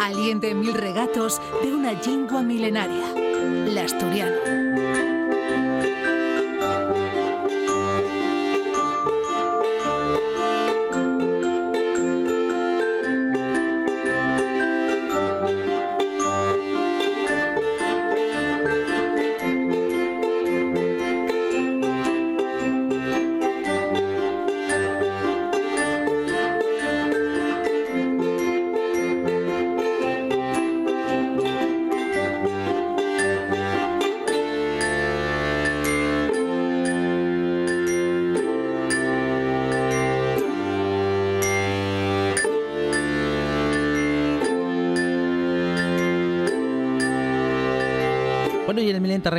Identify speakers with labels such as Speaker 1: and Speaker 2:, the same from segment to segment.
Speaker 1: Aliente mil regatos de una lingua milenaria, la asturiano.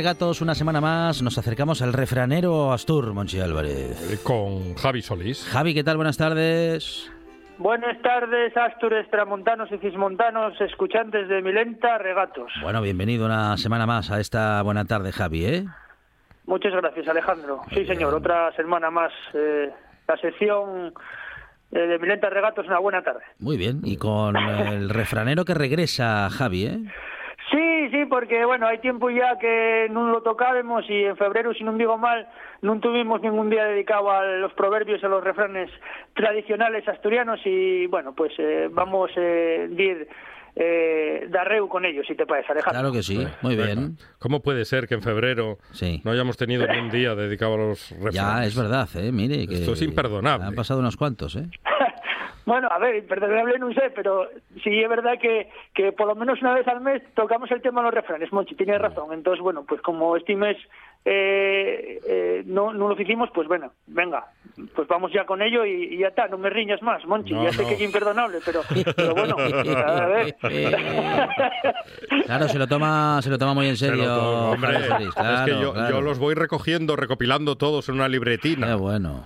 Speaker 2: Regatos, una semana más, nos acercamos al refranero Astur, Monchi Álvarez.
Speaker 3: Eh, Con Javi Solís.
Speaker 2: Javi, ¿qué tal? Buenas tardes.
Speaker 4: Buenas tardes, Astures, Tramontanos y Cismontanos, escuchantes de Milenta Regatos.
Speaker 2: Bueno, bienvenido una semana más a esta buena tarde, Javi, ¿eh?
Speaker 4: Muchas gracias, Alejandro. Sí, señor, otra semana más. eh, la sección eh, de Milenta Regatos, una buena tarde.
Speaker 2: Muy bien, y con el refranero que regresa, Javi, ¿eh?
Speaker 4: Sí, porque bueno, hay tiempo ya que no lo tocábamos y en febrero, si no digo mal, no tuvimos ningún día dedicado a los proverbios a los refranes tradicionales asturianos y bueno, pues eh, vamos a eh, ir eh, darreu con ellos, si te parece, Alejandro.
Speaker 2: Claro que sí, muy bien.
Speaker 3: ¿Cómo puede ser que en febrero
Speaker 2: Sí.
Speaker 3: no hayamos tenido ni un día dedicado a los refranes?
Speaker 2: Ya, es verdad, ¿eh? Mire, que
Speaker 3: Esto es imperdonable.
Speaker 2: Han pasado unos cuantos, ¿eh?
Speaker 4: Bueno, a ver, perdonable no sé, pero sí es verdad que, que por lo menos una vez al mes tocamos el tema de los refranes, Monchi, tienes razón. Entonces, bueno, pues como este mes eh, eh, no, no lo hicimos, pues bueno, venga, pues vamos ya con ello y, y ya está, no me riñas más, Monchi,
Speaker 3: No,
Speaker 4: ya sé
Speaker 3: no.
Speaker 4: que es imperdonable, pero, pero bueno, a ver.
Speaker 2: Claro, se lo toma, se lo toma muy en
Speaker 3: Se
Speaker 2: serio.
Speaker 3: tomo, hombre,
Speaker 2: Javi Solís,
Speaker 3: es que yo,
Speaker 2: claro.
Speaker 3: yo los voy recogiendo, recopilando todos en una libretina.
Speaker 2: Qué bueno.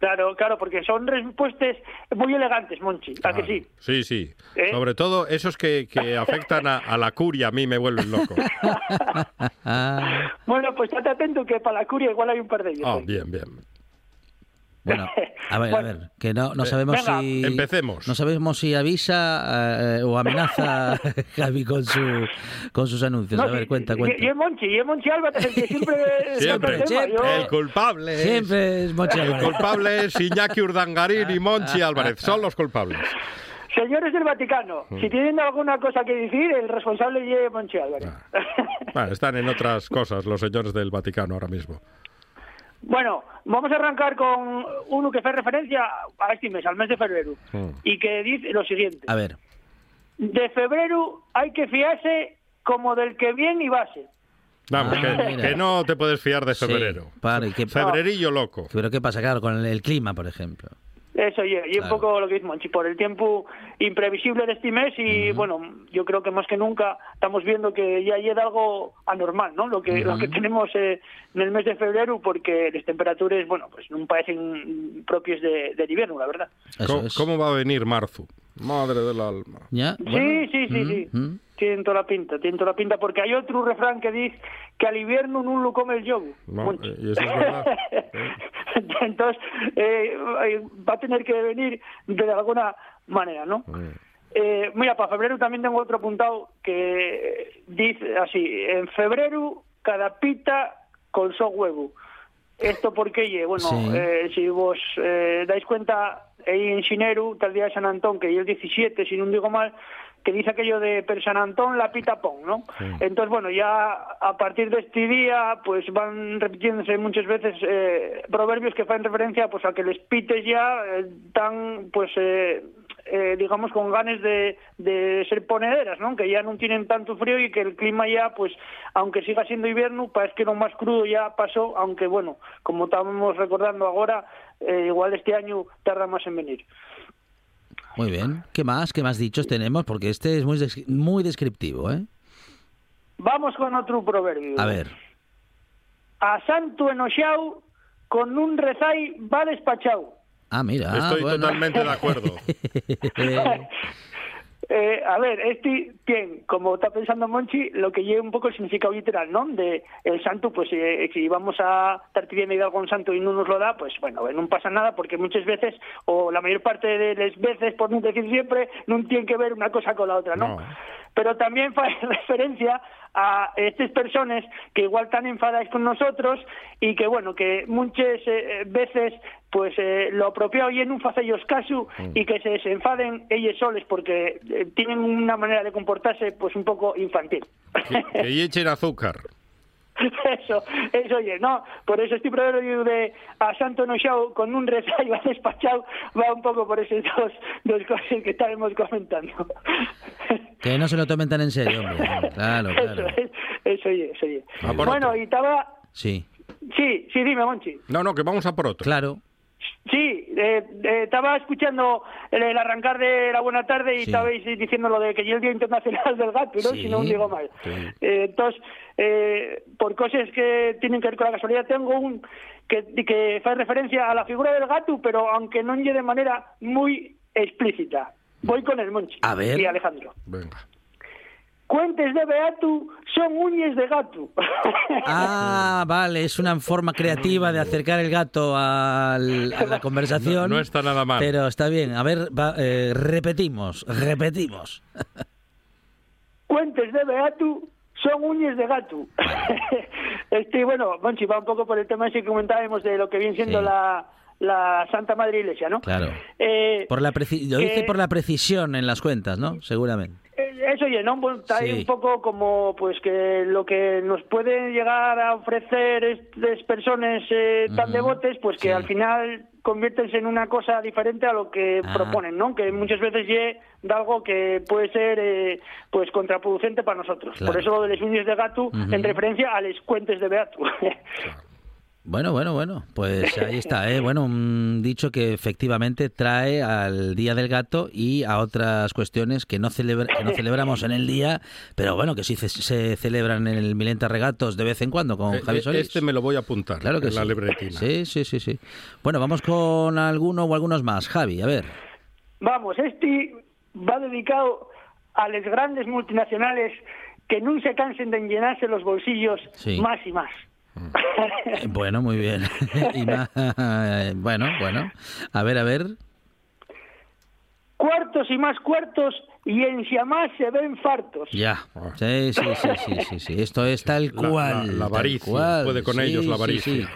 Speaker 4: Claro, claro, porque son respuestas muy elegantes, Monchi, ¿a que sí?
Speaker 3: Sí, sí.
Speaker 4: ¿Eh?
Speaker 3: Sobre todo esos que, que afectan a, a la curia, a mí me vuelven loco.
Speaker 4: Bueno, pues estate atento que para la curia igual hay un par de ellos.
Speaker 3: Ah,
Speaker 4: ¿eh?
Speaker 3: bien, bien.
Speaker 2: Bueno, a ver, a ver, que no, no sabemos
Speaker 4: venga,
Speaker 2: si...
Speaker 3: empecemos.
Speaker 2: No sabemos si avisa eh, o amenaza Javi con, su, con sus anuncios.
Speaker 4: No,
Speaker 2: a ver,
Speaker 4: sí,
Speaker 2: cuenta,
Speaker 4: y-
Speaker 2: cuenta.
Speaker 4: Y, es Monchi, y es Monchi Álvarez el que siempre...
Speaker 3: Siempre.
Speaker 4: el. Yo-
Speaker 3: El culpable es...
Speaker 2: Siempre es Monchi
Speaker 3: El
Speaker 2: Álvarez.
Speaker 3: culpable es Iñaki Urdangarín y Monchi Álvarez. Son los culpables.
Speaker 4: Señores del Vaticano,
Speaker 3: Mm.
Speaker 4: si tienen alguna cosa que decir, el responsable es Monchi Álvarez.
Speaker 3: Bueno, están en otras cosas los señores del Vaticano ahora mismo.
Speaker 4: Bueno, vamos a arrancar con uno que hace referencia a este mes, al mes de febrero,
Speaker 3: Mm.
Speaker 4: y que dice lo siguiente.
Speaker 2: A ver,
Speaker 4: De febrero hay que fiarse como del que bien y base.
Speaker 3: Vamos,
Speaker 2: Ah,
Speaker 3: que, que no te puedes fiar de
Speaker 2: Sí,
Speaker 3: febrero.
Speaker 2: para, que-
Speaker 3: Febrerillo loco.
Speaker 2: pero ¿qué pasa? Claro, con el, el clima, por ejemplo.
Speaker 4: Eso, y, y un poco lo que dice Monchi, por el tiempo imprevisible de este mes y bueno, yo creo que más que nunca estamos viendo que ya llega algo anormal, ¿no? Lo que, lo que tenemos eh, en el mes de febrero porque las temperaturas, bueno, pues no parecen propias de, del invierno, la verdad.
Speaker 3: ¿Cómo, cómo va a venir marzo? Madre del alma.
Speaker 2: ¿Ya?
Speaker 4: Sí,
Speaker 2: Bueno.
Speaker 4: sí, sí, sí. Tienen toda la pinta, tienen toda la pinta, porque hay otro refrán que dice que al invierno no lo come el yogur.
Speaker 3: No, eh, y eso es verdad.
Speaker 4: Entonces, eh, eh, va a tener que venir de alguna manera, ¿no?
Speaker 3: Mm.
Speaker 4: Eh, mira, para febrero también tengo otro apuntado que dice así, en febrero cada pita con su huevo. ¿Esto por qué? Bueno,
Speaker 2: Sí.
Speaker 4: eh, si vos eh, dais cuenta, ahí en Xineru, tal día de San Antón, que es el 17, si no digo mal, que dice aquello de per San Antón la pita pon, ¿no? Entonces, bueno, ya a partir de este día, pues van repitiéndose muchas veces eh, proverbios que hacen referencia pues a que les pites ya eh, tan, pues, eh, digamos, con ganas de, de ser ponederas, ¿no? Que ya no tienen tanto frío y que el clima ya, pues, aunque siga siendo invierno, parece que lo más crudo ya pasó, aunque, bueno, como estamos recordando ahora, igual este año tarda más en venir.
Speaker 2: Muy bien. ¿Qué más? ¿Qué más dichos tenemos? Porque este es muy, des- muy descriptivo, ¿eh?
Speaker 4: Vamos con otro proverbio.
Speaker 2: A ver.
Speaker 4: A santo enoxau, con un rezai va despachau.
Speaker 2: Ah, mira.
Speaker 3: Estoy
Speaker 2: bueno.
Speaker 3: totalmente de acuerdo.
Speaker 4: Eh, a ver, este tiene, como está pensando Monchi, lo que lleva un poco el significado literal, ¿no? De el santo, pues eh, si vamos a estar pidiendo algo a un santo y no nos lo da, pues bueno, no pasa nada porque muchas veces, o la mayor parte de las veces, por no decir siempre, no tiene que ver una cosa con la otra. No. Pero también fa referencia a estas personas que igual están enfadadas con nosotros y que, bueno, que muchas eh, veces pues eh, lo apropiado y en un ellos caso y que se desenfaden ellos soles porque eh, tienen una manera de comportarse pues un poco infantil.
Speaker 3: Que, que echen azúcar.
Speaker 4: eso, eso oye, no, por eso este proverbio de a Santo Noxao con un rezayo a despachado va un poco por esas dos, dos cosas que estábamos comentando.
Speaker 2: Que no se lo tomen tan en serio, hombre. Claro,
Speaker 4: Eso,
Speaker 2: claro.
Speaker 4: es, eso oye, eso oye.
Speaker 3: Por
Speaker 4: Bueno,
Speaker 3: otro.
Speaker 4: y estaba...
Speaker 2: Sí,
Speaker 4: Sí, sí, dime, Monchi.
Speaker 3: No, no, que vamos a por otro.
Speaker 2: claro.
Speaker 4: Sí, eh, eh, estaba escuchando el, el arrancar de la buena tarde y
Speaker 2: Sí.
Speaker 4: estabais diciendo lo de que ya el Día Internacional del Gato, ¿no?
Speaker 2: Sí.
Speaker 4: Si no digo mal.
Speaker 3: Sí.
Speaker 4: Eh, entonces, eh, por cosas que tienen que ver con la casualidad, tengo un que, que hace referencia a la figura del gato, pero aunque no llegue de manera muy explícita. Voy con el Monchi
Speaker 2: A ver.
Speaker 4: y Alejandro.
Speaker 3: Venga.
Speaker 4: Cuentes de Beatu son uñas de gato.
Speaker 2: Ah, vale, es una forma creativa de acercar el gato al- a la conversación.
Speaker 3: No- no está nada mal.
Speaker 2: Pero está bien. A ver, va, eh, repetimos, repetimos.
Speaker 4: Cuentes de Beatu son uñas de gato. este, bueno, Monchi, va un poco por el tema ese que comentábamos de lo que viene siendo
Speaker 2: Sí.
Speaker 4: la, la Santa Madre Iglesia, ¿no?
Speaker 2: Claro.
Speaker 4: Eh,
Speaker 2: Por la preci- lo dice
Speaker 4: que-
Speaker 2: por la precisión en las cuentas, ¿no? Seguramente.
Speaker 4: Eso, oye, ¿no? Ahí
Speaker 2: Sí.
Speaker 4: un poco como, pues, que lo que nos pueden llegar a ofrecer estas personas eh, tan
Speaker 2: Ujú,
Speaker 4: devotes, pues que
Speaker 2: sí.
Speaker 4: al final conviértense en una cosa diferente a lo que
Speaker 2: Ah.
Speaker 4: proponen, ¿no? Que muchas veces llegue de algo que puede ser, eh, pues, contraproducente para nosotros.
Speaker 2: Claro.
Speaker 4: Por eso lo de los uñas de gato,
Speaker 2: Ujú.
Speaker 4: en referencia a los cuentes de Beatu.
Speaker 2: Bueno, bueno, bueno, pues ahí está, ¿eh? Bueno, un dicho que efectivamente trae al Día del Gato y a otras cuestiones que no, celebra- que no celebramos en el día, pero bueno, que sí se celebran en el Milenta Regatos de vez en cuando con
Speaker 3: Eh,
Speaker 2: Javi
Speaker 3: eh,
Speaker 2: Solís.
Speaker 3: Este me lo voy a apuntar
Speaker 2: Claro que
Speaker 3: en la
Speaker 2: sí.
Speaker 3: libretina.
Speaker 2: Sí, sí, sí, sí. Bueno, vamos con alguno o algunos más. Javi, a ver.
Speaker 4: Vamos, este va dedicado a las grandes multinacionales que no se cansen de llenarse los bolsillos
Speaker 2: Sí.
Speaker 4: más y más.
Speaker 2: Eh, Bueno, muy bien. Y más- bueno, bueno. A ver, a ver.
Speaker 4: cuartos y más cuartos y en más se ven fartos.
Speaker 2: Ya. Sí, sí, sí, sí, sí, sí. Esto es tal
Speaker 3: La-
Speaker 2: cual.
Speaker 3: la- la
Speaker 2: tal
Speaker 3: avaricia,
Speaker 2: cual.
Speaker 3: puede con
Speaker 2: Sí,
Speaker 3: ellos la avaricia.
Speaker 2: sí.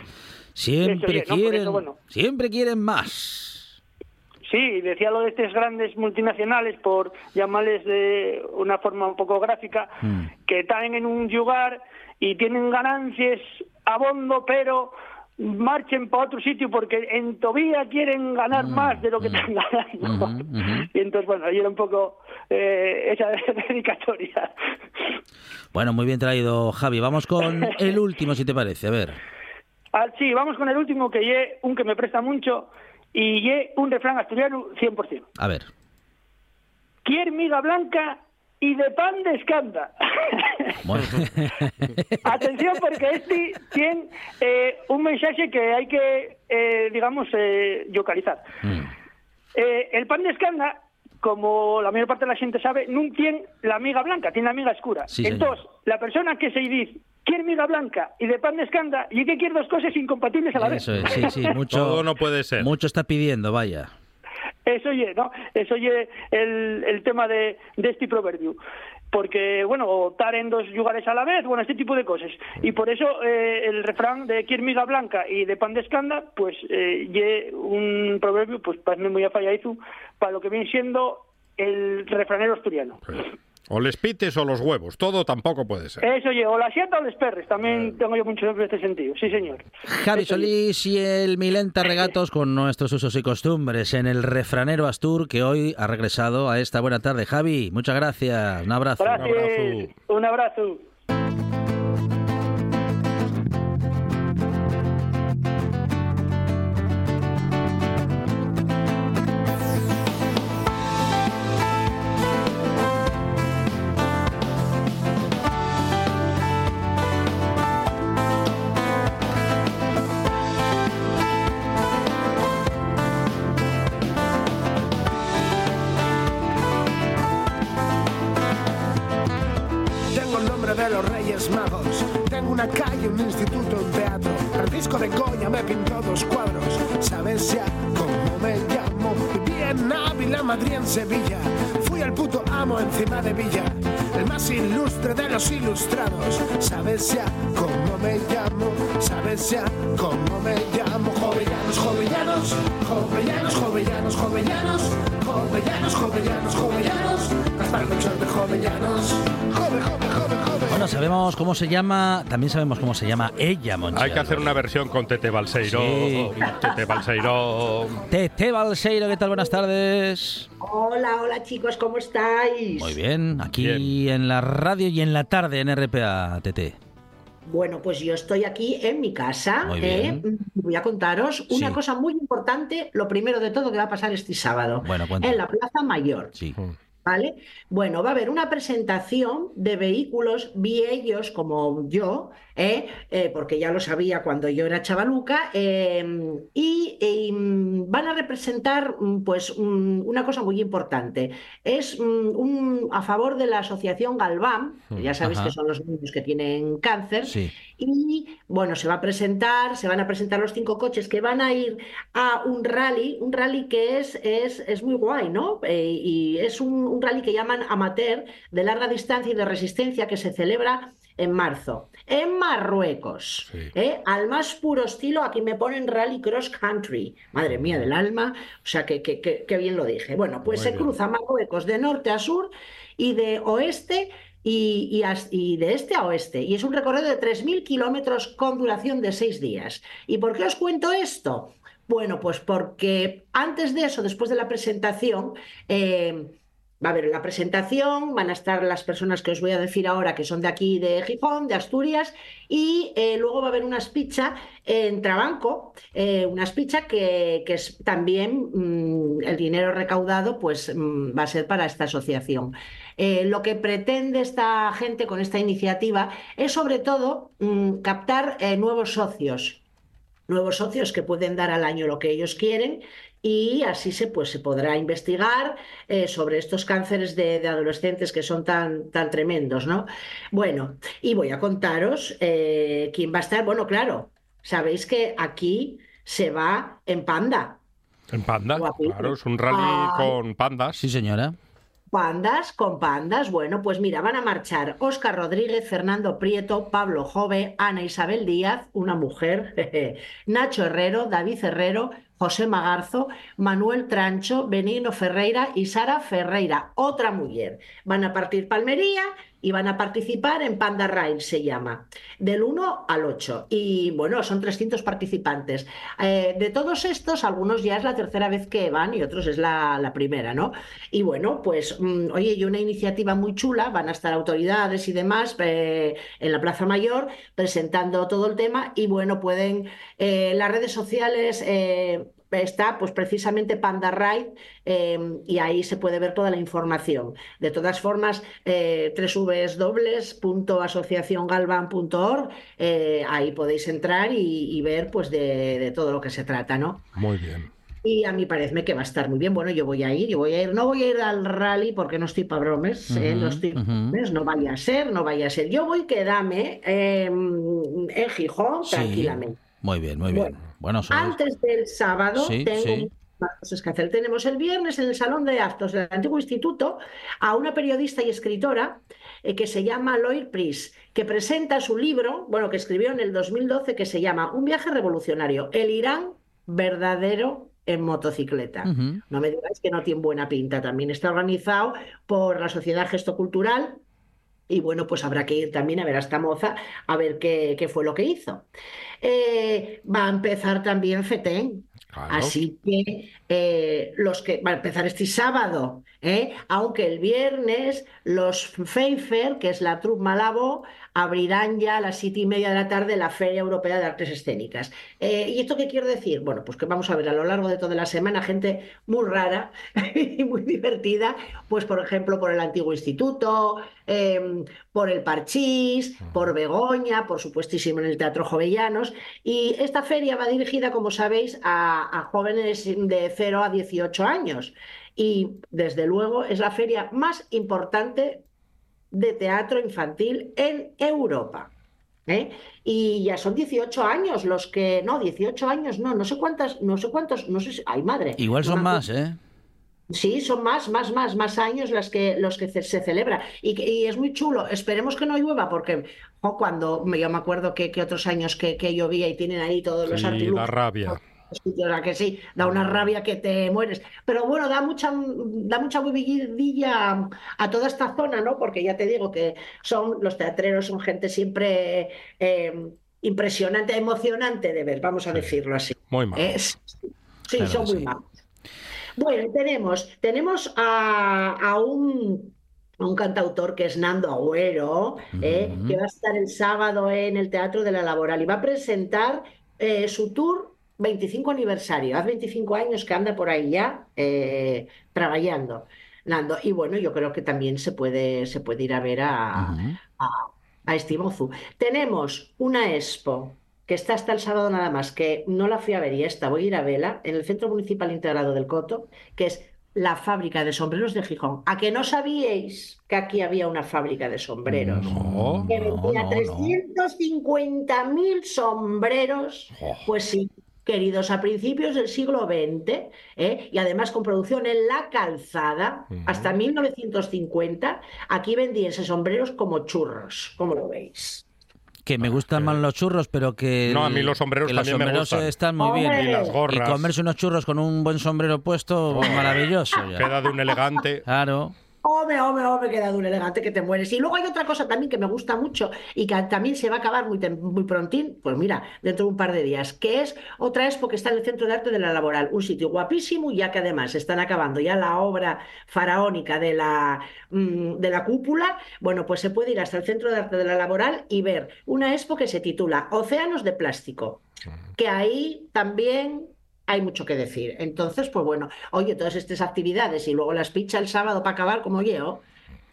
Speaker 2: Siempre
Speaker 4: Eso, oye, no,
Speaker 2: quieren,
Speaker 4: eso, bueno.
Speaker 2: siempre quieren más.
Speaker 4: Sí, decía lo de estas grandes multinacionales, por llamarles de una forma un poco gráfica,
Speaker 2: Mm.
Speaker 4: que están en un lugar y tienen ganancias a bondo, pero marchen para otro sitio porque en Tobía quieren ganar más de lo que están ganando.
Speaker 2: Mm, Ujú, ujú.
Speaker 4: Y entonces, bueno, ahí era un poco eh, esa dedicatoria.
Speaker 2: Bueno, muy bien traído, Javi. Vamos con el último, si te parece. A ver.
Speaker 4: Ah, sí, vamos con el último, que ye un que me presta mucho, y un refrán asturiano 100%.
Speaker 2: A ver.
Speaker 4: Quier miga blanca y de pan de escanda.
Speaker 2: Bueno.
Speaker 4: Atención porque este tiene eh, un mensaje que hay que, eh, digamos, eh, localizar.
Speaker 2: Mm.
Speaker 4: Eh, el pan de escanda, como la mayor parte de la gente sabe, no tiene la miga blanca, tiene la miga oscura.
Speaker 2: Sí.
Speaker 4: Entonces, la persona que se dice quiere miga blanca y de pan de escanda, y que quiere dos cosas incompatibles a la vez.
Speaker 2: Eso es, sí, sí. Mucho,
Speaker 3: Todo no puede ser.
Speaker 2: Mucho está pidiendo, vaya.
Speaker 4: Eso oye, ¿no? Eso oye el, el tema de, de este proverbio. Porque, bueno, o estar en dos lugares a la vez, bueno, este tipo de cosas. Y por eso eh, el refrán de quier miga blanca y de pan de escanda, pues, eh, ye un proverbio, pues, para muy afallaizu, para lo que viene siendo el refranero asturiano.
Speaker 3: O les pites o los huevos. Todo tampoco puede ser.
Speaker 4: Eso oye, o la sieta o les perres, también tengo yo mucho en este sentido. Sí, señor.
Speaker 2: Javi
Speaker 4: Eso.
Speaker 2: Solís y el Milenta Regatos con nuestros usos y costumbres en el refranero Astur que hoy ha regresado a esta buena tarde. Javi, muchas gracias. Un abrazo.
Speaker 4: Gracias.
Speaker 3: abrazo.
Speaker 4: Un abrazo.
Speaker 5: En Sevilla. Fui el puto amo encima de Villa. El más ilustre de los ilustrados. ¿Sabes ya cómo me llamo? ¿Sabes ya cómo me llamo? Jovellanos, jovellanos, jovellanos, jovellanos, jovellanos, jovellanos, jovellanos, jovellanos. Melchor de jovellanos. Jove, jove, jove, jove.
Speaker 2: Bueno, sabemos cómo se llama, también sabemos cómo se llama ella, Monchi.
Speaker 3: Hay que hacer una versión con Tete Balseiro.
Speaker 2: Sí.
Speaker 3: Tete Balseiro.
Speaker 2: Tete Balseiro, ¿qué tal? Buenas tardes.
Speaker 6: Hola, hola chicos, ¿cómo estáis?
Speaker 2: Muy bien, aquí en la radio y en la tarde en RPA, Tete.
Speaker 6: Bueno, pues yo estoy aquí en mi casa.
Speaker 2: Muy
Speaker 6: ¿eh?
Speaker 2: bien.
Speaker 6: Voy a contaros una
Speaker 2: Sí.
Speaker 6: cosa muy importante, lo primero de todo que va a pasar este sábado.
Speaker 2: Bueno, cuenta.
Speaker 6: En la Plaza Mayor.
Speaker 2: Sí.
Speaker 6: ¿Vale? Bueno, va a haber una presentación de vehículos viejos como yo, ¿eh? Eh, porque ya lo sabía cuando yo era chavaluca, eh, y, y, mm, van a representar mm, pues mm, una cosa muy importante. Es mm, un, a favor de la asociación Galván, que ya sabéis
Speaker 2: Ajá.
Speaker 6: que son los niños que tienen cáncer,
Speaker 2: Sí.
Speaker 6: y bueno, se va a presentar, se van a presentar los cinco coches que van a ir a un rally, un rally que es, es, es muy guay, ¿no? Eh, y es un, un rally que llaman amateur de larga distancia y de resistencia que se celebra en marzo, en Marruecos,
Speaker 3: Sí.
Speaker 6: ¿eh? al más puro estilo, aquí me ponen rally cross country, madre mía del alma, o sea que, que, que- que bien lo dije. Bueno, pues
Speaker 3: Muy
Speaker 6: se
Speaker 3: bien.
Speaker 6: cruza Marruecos de norte a sur y de oeste y, y as- y de este a oeste. Y es un recorrido de 3.000 kilómetros con duración de seis días. ¿Y por qué os cuento esto? Bueno, pues porque antes de eso, después de la presentación, eh, va a haber la presentación, van a estar las personas que os voy a decir ahora, que son de aquí, de Gijón, de Asturias, y eh, luego va a haber una espicha en Trabanco, eh, una espicha que, que es también mm, el dinero recaudado, pues mm, va a ser para esta asociación. Eh, lo que pretende esta gente con esta iniciativa es sobre todo mm, captar eh, nuevos socios nuevos socios que pueden dar al año lo que ellos quieren y así se, pues, se podrá investigar eh, sobre estos cánceres de, de adolescentes que son tan, tan tremendos, ¿no? Bueno, y voy a contaros eh, quién va a estar. Bueno, claro, sabéis que aquí se va en panda.
Speaker 3: En panda, claro, es un rally con pandas.
Speaker 2: Sí, señora.
Speaker 6: Pandas con pandas. Bueno, pues mira, van a marchar Óscar Rodríguez, Fernando Prieto, Pablo Jove, Ana Isabel Díaz, una mujer, jeje, Nacho Herrero, David Herrero, José Magarzo, Manuel Trancho, Benigno Ferreira y Sara Ferreira, otra mujer. Van a partir Palmería y van a participar en Panda Ride, se llama, del 1 al 8. Y bueno, son 300 participantes. Eh, de todos estos, algunos ya es la tercera vez que van y otros es la, la primera, ¿no? Y bueno, pues, mm, oye, y una iniciativa muy chula, van a estar autoridades y demás eh, en la Plaza Mayor presentando todo el tema y bueno, pueden, eh, las redes sociales... Está pues precisamente Panda Ride eh, y ahí se puede ver toda la información. De todas formas, eh, www.asociaciongalvan.org, eh, ahí podéis entrar y, y ver pues de, de todo lo que se trata, ¿no?
Speaker 3: Muy bien.
Speaker 6: Y a mí parece que va a estar muy bien. Bueno, yo voy a ir, yo voy a ir. No voy a ir al rally porque no estoy para bromes, ¿eh? No estoy bromes, no vaya a ser, no vaya a ser. Yo voy quedarme eh, en Gijón
Speaker 2: Sí.
Speaker 6: tranquilamente.
Speaker 2: Muy bien, muy bien. Bueno,
Speaker 6: Antes del sábado
Speaker 2: Sí,
Speaker 6: tengo
Speaker 2: sí.
Speaker 6: más cosas que hacer. Tenemos el viernes en el Salón de Actos del Antiguo Instituto a una periodista y escritora eh, que se llama Loir Pris, que presenta su libro, bueno, que escribió en el 2012, que se llama Un viaje revolucionario, el Irán verdadero en motocicleta. No me digáis que no tiene buena pinta. También está organizado por la Sociedad Gesto Cultural. Y bueno, pues habrá que ir también a ver a esta moza, a ver qué, qué fue lo que hizo. Eh, va a empezar también FETEN.
Speaker 3: Claro.
Speaker 6: Así que eh, los que va a empezar este sábado, ¿eh? aunque el viernes los Pfeiffer, que es la troupe Malabo, abrirán ya a las siete y media de la tarde la Feria Europea de Artes Escénicas. Eh, ¿Y esto qué quiere decir? Bueno, pues que vamos a ver a lo largo de toda la semana gente muy rara y muy divertida, pues por ejemplo por el Antiguo Instituto, por el Parchís, por Begoña, por supuestísimo en el Teatro Jovellanos. Y esta feria va dirigida, como sabéis, a, a jóvenes de 0 a 18 años. Y desde luego es la feria más importante de teatro infantil en Europa. ¿eh? Y ya son 18 años los que, no, 18 años, no, no sé cuántas, no sé cuántos, no sé si, ay madre.
Speaker 2: Igual son más. ¿eh?
Speaker 6: Sí, son más, más, más, más años las que, los que se, celebra. Y, es muy chulo. Esperemos que no llueva, porque cuando yo me acuerdo que, que otros años que, que llovía y tienen ahí todos los
Speaker 3: Sí,
Speaker 6: artilugios.
Speaker 3: da rabia.
Speaker 6: a que sí, da una rabia que te mueres. Pero bueno, da mucha, da mucha vidilla a toda esta zona, ¿no? Porque ya te digo que son los teatreros, son gente siempre eh, impresionante, emocionante de ver, vamos a decirlo así.
Speaker 3: Muy mal.
Speaker 6: Es- sí,
Speaker 2: Claro
Speaker 6: son muy
Speaker 2: sí.
Speaker 6: malos. Bueno, tenemos, tenemos a, a un, un cantautor que es Nando Agüero, eh, que va a estar el sábado en el Teatro de la Laboral y va a presentar eh, su tour 25 aniversario. Hace 25 años que anda por ahí ya eh, trabajando, Nando. Y bueno, yo creo que también se puede, se puede ir a ver a,
Speaker 2: Ujú.
Speaker 6: a, a Estimozu. Tenemos una expo que está hasta el sábado nada más, que no la fui a ver y esta voy a ir a verla en el Centro Municipal Integrado del Coto, que es la fábrica de sombreros de Gijón. ¿A que no sabíais que aquí había una fábrica de sombreros?
Speaker 3: No.
Speaker 6: que vendía
Speaker 2: no, no.
Speaker 6: 350.000 sombreros, pues sí, queridos, a principios del siglo XX, ¿eh? y además con producción en la calzada,
Speaker 3: Ujú.
Speaker 6: hasta 1950, aquí vendíanse sombreros como churros, como lo veis.
Speaker 2: Que me gustan más los churros, pero que.
Speaker 3: No, a mí los sombreros
Speaker 2: que los
Speaker 3: también me
Speaker 2: sombreros
Speaker 3: gustan.
Speaker 2: están muy bien.
Speaker 3: Y las
Speaker 2: Y
Speaker 3: gorras.
Speaker 2: comerse unos churros con un buen sombrero puesto, pues maravilloso. ya.
Speaker 3: Queda de un elegante.
Speaker 2: Claro.
Speaker 6: Hombre, hombre, hombre, queda de un elegante que te mueres. Y luego hay otra cosa también que me gusta mucho y que también se va a acabar muy, tem- muy prontín, pues mira, dentro de un par de días, que es otra expo que está en el Centro de Arte de la Laboral, un sitio guapísimo, ya que además están acabando ya la obra faraónica de la, mm, de la cúpula, bueno, pues se puede ir hasta el Centro de Arte de la Laboral y ver una expo que se titula Océanos de Plástico, que ahí también hay mucho que decir. Entonces, pues bueno, oye, todas estas actividades y luego las pichas el sábado para acabar como yo,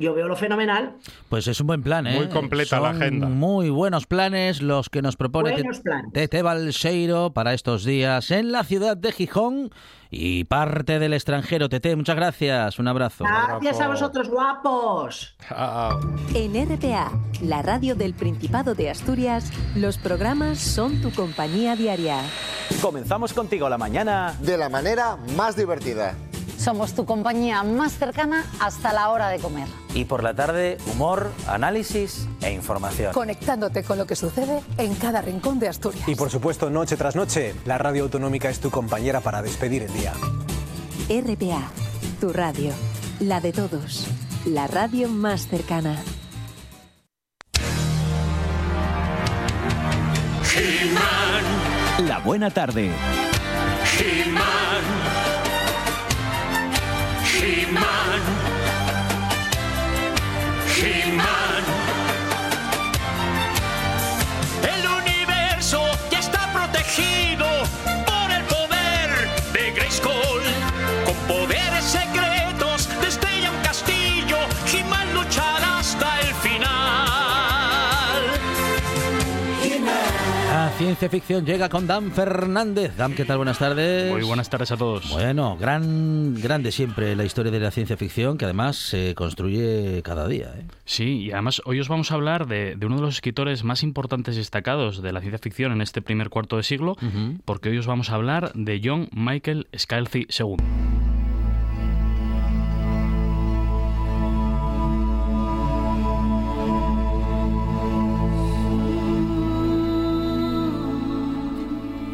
Speaker 6: yo veo lo fenomenal.
Speaker 2: Pues es un buen plan, ¿eh?
Speaker 3: Muy completa la agenda.
Speaker 2: Muy buenos planes los que nos propone
Speaker 6: Buenos planes.
Speaker 2: Tete Balseiro para estos días en la ciudad de Gijón y parte del extranjero. Tete, muchas gracias. Un abrazo.
Speaker 6: Gracias a vosotros, guapos.
Speaker 3: Ah,
Speaker 7: En RPA, la radio del Principado de Asturias, los programas son tu compañía diaria.
Speaker 8: Comenzamos contigo la mañana.
Speaker 9: de la manera más divertida.
Speaker 10: Somos tu compañía más cercana hasta la hora de comer.
Speaker 8: Y por la tarde, humor, análisis e información.
Speaker 1: Conectándote con lo que sucede en cada rincón de Asturias.
Speaker 11: Y por supuesto, noche tras noche, la radio autonómica es tu compañera para despedir el día.
Speaker 7: RPA, tu radio, la de todos, la radio más cercana.
Speaker 8: La buena tarde.
Speaker 12: El
Speaker 2: ciencia ficción llega con Dan Fernández. Dan, ¿qué tal? Buenas tardes.
Speaker 13: Muy buenas tardes a todos.
Speaker 2: Bueno, gran, grande siempre la historia de la ciencia ficción, que además se construye cada día. ¿eh?
Speaker 13: Sí, y además hoy os vamos a hablar de, de uno de los escritores más importantes y destacados de la ciencia ficción en este primer cuarto de siglo, porque hoy os vamos a hablar de John Michael Scalzi II.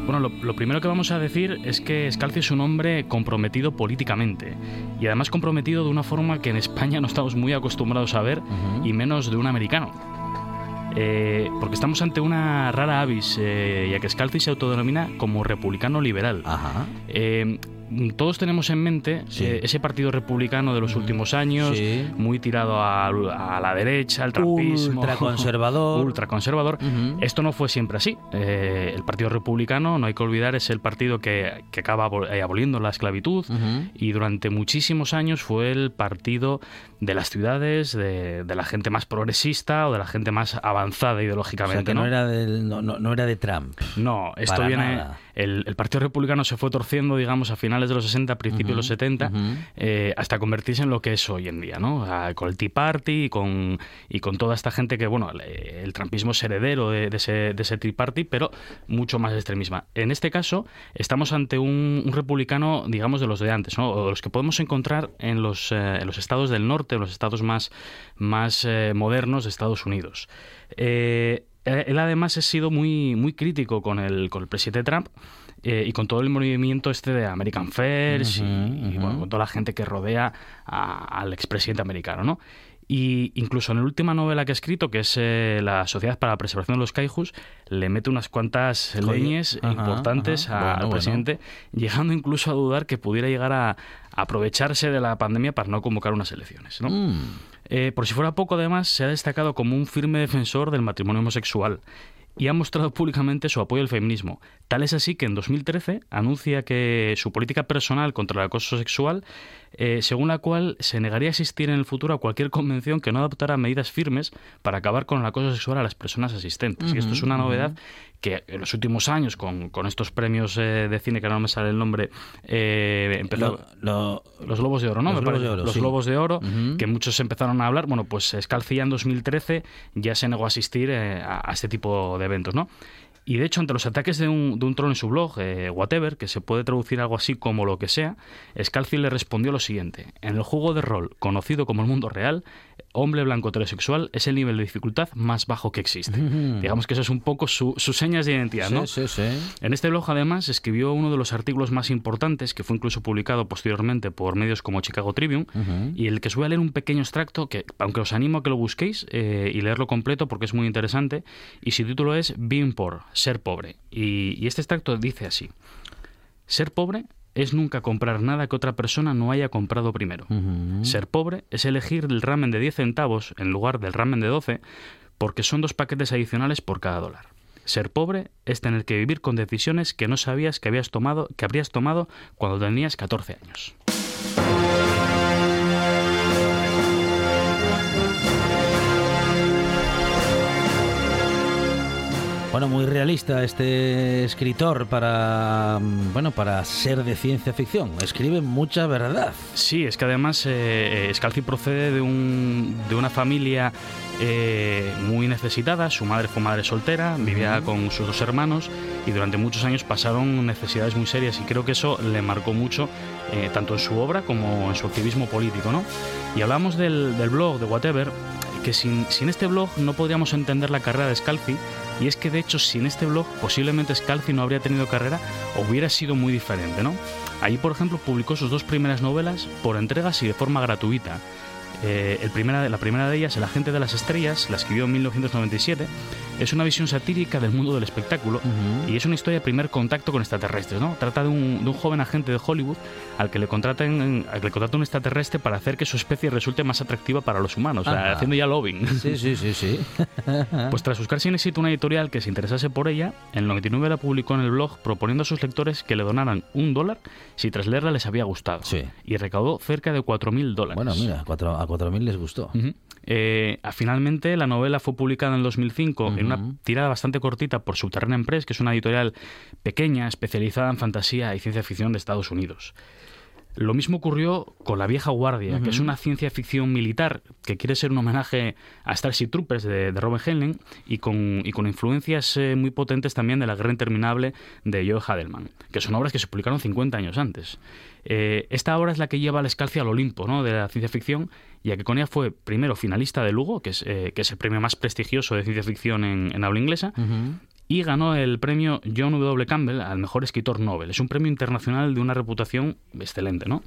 Speaker 13: Bueno, lo, lo primero que vamos a decir es que Scalzi es un hombre comprometido políticamente y además comprometido de una forma que en España no estamos muy acostumbrados a ver y menos de un americano. Eh, porque estamos ante una rara avis, eh, ya que Scalzi se autodenomina como republicano liberal.
Speaker 2: Ajá.
Speaker 13: Eh, todos tenemos en mente
Speaker 2: Sí.
Speaker 13: eh, ese partido republicano de los últimos años,
Speaker 2: Sí.
Speaker 13: muy tirado a, a la derecha, al trampismo.
Speaker 2: Ultraconservador.
Speaker 13: Ultraconservador.
Speaker 2: Ujú.
Speaker 13: Esto no fue siempre así. Eh, el Partido Republicano, no hay que olvidar, es el partido que, que acaba eh, aboliendo la esclavitud y durante muchísimos años fue el partido de las ciudades, de, de la gente más progresista o de la gente más avanzada
Speaker 2: O
Speaker 13: ideológicamente.
Speaker 2: sea, que no, era del- no, no- no era de Trump.
Speaker 13: No, esto
Speaker 2: Para
Speaker 13: viene,
Speaker 2: nada.
Speaker 13: El, Partido Republicano se fue torciendo, digamos, a finales de los 60, principios de los 70, eh, hasta convertirse en lo que es hoy en día, ¿no? con el Tea Party y con, y con toda esta gente que, bueno, el, trampismo es heredero de, ese, de ese Tea Party, pero mucho más extremista. En este caso, estamos ante un, republicano, digamos, de los de antes, ¿no? O los que podemos encontrar en los, eh, en los estados del norte, en los estados más, más eh, modernos de Estados Unidos. Eh, él además ha sido muy, muy crítico con el, con el presidente Trump eh, y con todo el movimiento este de American First y, con toda la gente que rodea al expresidente americano, ¿no? Y incluso en la última novela que ha escrito, que es eh, La Sociedad para la Preservación de los Caijus, le mete unas cuantas leñes importantes al presidente, llegando incluso a dudar que pudiera llegar a, aprovecharse de la pandemia para no convocar unas elecciones. ¿no? Mm. Eh, por si fuera poco, además, se ha destacado como un firme defensor del matrimonio homosexual y ha mostrado públicamente su apoyo al feminismo. Tal es así que en 2013 anuncia que su política personal contra el acoso sexual eh, según la cual se negaría a asistir en el futuro a cualquier convención que no adoptara medidas firmes para acabar con el acoso sexual a las personas asistentes. y esto es una novedad que en los últimos años, con, estos premios eh, de cine, que no me sale el nombre, eh, empezó, los Lobos de Oro, ¿no?
Speaker 2: Los Globos de Oro,
Speaker 13: los Globos de Oro que muchos empezaron a hablar. Bueno, pues Scalzi en 2013 ya se negó a asistir a, a este tipo de eventos, ¿no? Y de hecho, ante los ataques de un, de un troll en su blog, eh, Whatever, que se puede traducir algo así como lo que sea, Scalzi le respondió lo siguiente. En el juego de rol, conocido como el mundo real, hombre blanco heterosexual es el nivel de dificultad más bajo que existe. Digamos que eso es un poco sus señas de identidad, ¿no?
Speaker 2: Sí, sí,
Speaker 13: En este blog, además, escribió uno de los artículos más importantes, que fue incluso publicado posteriormente por medios como Chicago Tribune, y el que os voy a leer un pequeño extracto, que aunque os animo a que lo busquéis eh, y leerlo completo porque es muy interesante, y su título es Being Poor, ser pobre. Y, este extracto dice así. Ser pobre es nunca comprar nada que otra persona no haya comprado primero. Ser pobre es elegir el ramen de 10 centavos en lugar del ramen de 12 porque son dos paquetes adicionales por cada dólar. Ser pobre es tener que vivir con decisiones que no sabías que habías tomado, que habrías tomado cuando tenías 14 años.
Speaker 2: Bueno, muy realista este escritor para mm, bueno para ser de ciencia ficción. Escribe mucha verdad.
Speaker 13: Sí, es que además eh, eh Scalzi procede de, un, de una familia eh, muy necesitada. Su madre fue madre soltera, vivía con sus dos hermanos y durante muchos años pasaron necesidades muy serias y creo que eso le marcó mucho eh, tanto en su obra como en su activismo político. ¿no? Y hablamos del, del blog de Whatever, que sin, sin este blog no podríamos entender la carrera de Scalzi y es que de hecho sin este blog posiblemente Scalzi no habría tenido carrera o hubiera sido muy diferente, ¿no? Ahí, por ejemplo, publicó sus dos primeras novelas por entregas y de forma gratuita. Eh, el primera, la primera de ellas, El agente de las estrellas, la escribió en 1997. Es una visión satírica del mundo del espectáculo y es una historia de primer contacto con extraterrestres. ¿no? Trata de un, de un joven agente de Hollywood al que le contratan al que le contrata un extraterrestre para hacer que su especie resulte más atractiva para los humanos, haciendo ya lobbying.
Speaker 2: Sí, sí, sí, sí.
Speaker 13: pues tras buscar sin éxito una editorial que se interesase por ella, en el 99 la publicó en el blog proponiendo a sus lectores que le donaran un dólar si tras leerla les había gustado.
Speaker 2: Sí.
Speaker 13: Y recaudó cerca de 4.000 dólares.
Speaker 2: Bueno, mira, cuatro, a 4.000 les gustó.
Speaker 13: Eh, finalmente, la novela fue publicada en el 2005 en una tirada bastante cortita por Subterranean Press, que es una editorial pequeña, especializada en fantasía y ciencia ficción de Estados Unidos. Lo mismo ocurrió con La Vieja Guardia, que es una ciencia ficción militar que quiere ser un homenaje a Starship Troopers de, de Robert Heinlein y con, y con influencias eh, muy potentes también de La Guerra Interminable de Joe Hadelman, que son obras que se publicaron 50 años antes. Eh, esta obra es la que lleva la escalcia al Olimpo ¿no? de la ciencia ficción, ya que con ella fue primero finalista de Lugo, que es, eh, que es el premio más prestigioso de ciencia ficción en, habla inglesa, y ganó el premio John W. Campbell al mejor escritor Nobel. Es un premio internacional de una reputación excelente, ¿no?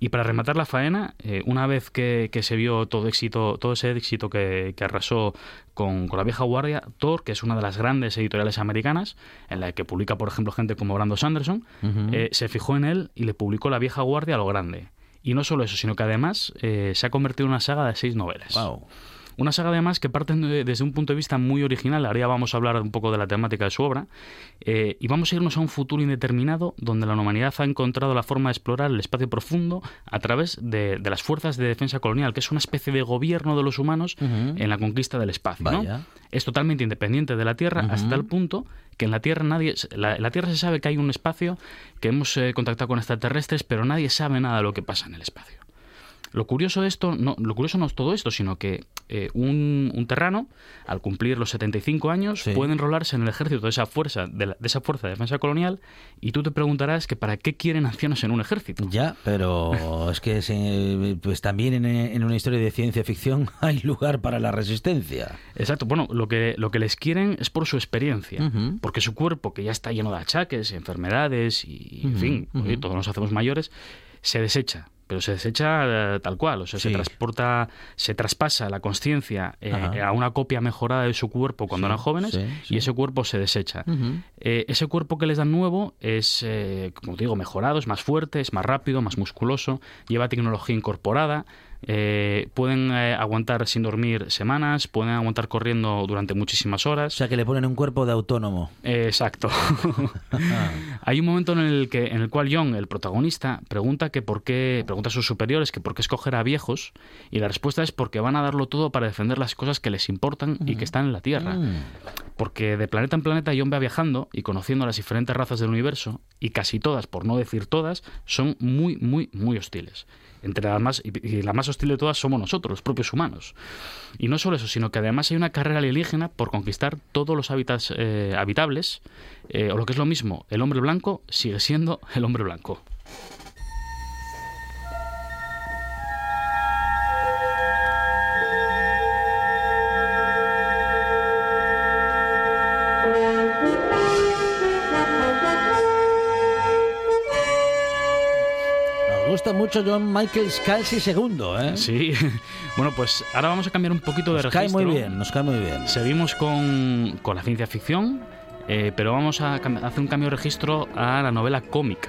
Speaker 13: Y para rematar la faena, eh, una vez que, se vio todo éxito, todo ese éxito que, arrasó con, la vieja guardia, Thor, que es una de las grandes editoriales americanas, en la que publica, por ejemplo, gente como Brando Sanderson, eh, se fijó en él y le publicó La vieja guardia a lo grande. Y no solo eso, sino que además eh, se ha convertido en una saga de seis novelas.
Speaker 2: Wow.
Speaker 13: Una saga además que parte desde un punto de vista muy original, ahora ya vamos a hablar un poco de la temática de su obra, eh, y vamos a irnos a un futuro indeterminado donde la humanidad ha encontrado la forma de explorar el espacio profundo a través de, las fuerzas de defensa colonial, que es una especie de gobierno de los humanos en la conquista del espacio. es totalmente independiente de la Tierra hasta tal punto que en la Tierra nadie la, la Tierra se sabe que hay un espacio que hemos eh, contactado con extraterrestres, pero nadie sabe nada de lo que pasa en el espacio. Lo curioso de esto, no, lo curioso no es todo esto, sino que eh, un, un terrano, al cumplir los 75 años,
Speaker 2: Sí.
Speaker 13: puede enrolarse en el ejército de esa fuerza, de, la- de esa fuerza de defensa colonial, y tú te preguntarás que para qué quieren ancianos en un ejército.
Speaker 2: Ya, pero es que se- pues también en, en una historia de ciencia ficción hay lugar para la resistencia.
Speaker 13: Exacto, bueno, lo que, lo que les quieren es por su experiencia, porque su cuerpo, que ya está lleno de achaques, enfermedades y, en fin, todos nos hacemos mayores, se desecha. Pero se desecha eh, tal cual, o sea, se transporta, se traspasa la conciencia eh, a una copia mejorada de su cuerpo cuando
Speaker 2: Sí,
Speaker 13: eran jóvenes
Speaker 2: sí,
Speaker 13: y ese cuerpo se desecha. Eh, ese cuerpo que les dan nuevo es, eh, como digo, mejorado, es más fuerte, es más rápido, más musculoso, lleva tecnología incorporada, eh, pueden eh, aguantar sin dormir semanas, pueden aguantar corriendo durante muchísimas
Speaker 2: O
Speaker 13: horas.
Speaker 2: sea, que le ponen un cuerpo de autónomo.
Speaker 13: Eh, exacto. Hay un momento en el que en el cual John, el protagonista, pregunta que por qué pregunta a sus superiores que por qué escoger a viejos y la respuesta es porque van a darlo todo para defender las cosas que les importan y que están en la Tierra.
Speaker 2: Mm.
Speaker 13: Porque de planeta en planeta John va viajando y conociendo las diferentes razas del universo y casi todas, por no decir todas, son muy, muy, muy hostiles. Entre las más, y la más hostil de todas somos nosotros, los propios humanos. Y no solo eso, sino que además hay una carrera alienígena por conquistar todos los hábitats eh, habitables, eh, o lo que es lo mismo, el hombre blanco sigue siendo el hombre blanco.
Speaker 2: Gusta mucho John Michael Scalzi segundo, ¿eh?
Speaker 13: Sí, bueno, pues ahora vamos a cambiar un poquito de
Speaker 2: Nos cae
Speaker 13: registro.
Speaker 2: muy bien, nos cae muy bien.
Speaker 13: Seguimos con, con la ciencia ficción, eh, pero vamos a hacer un cambio de registro a la novela cómica.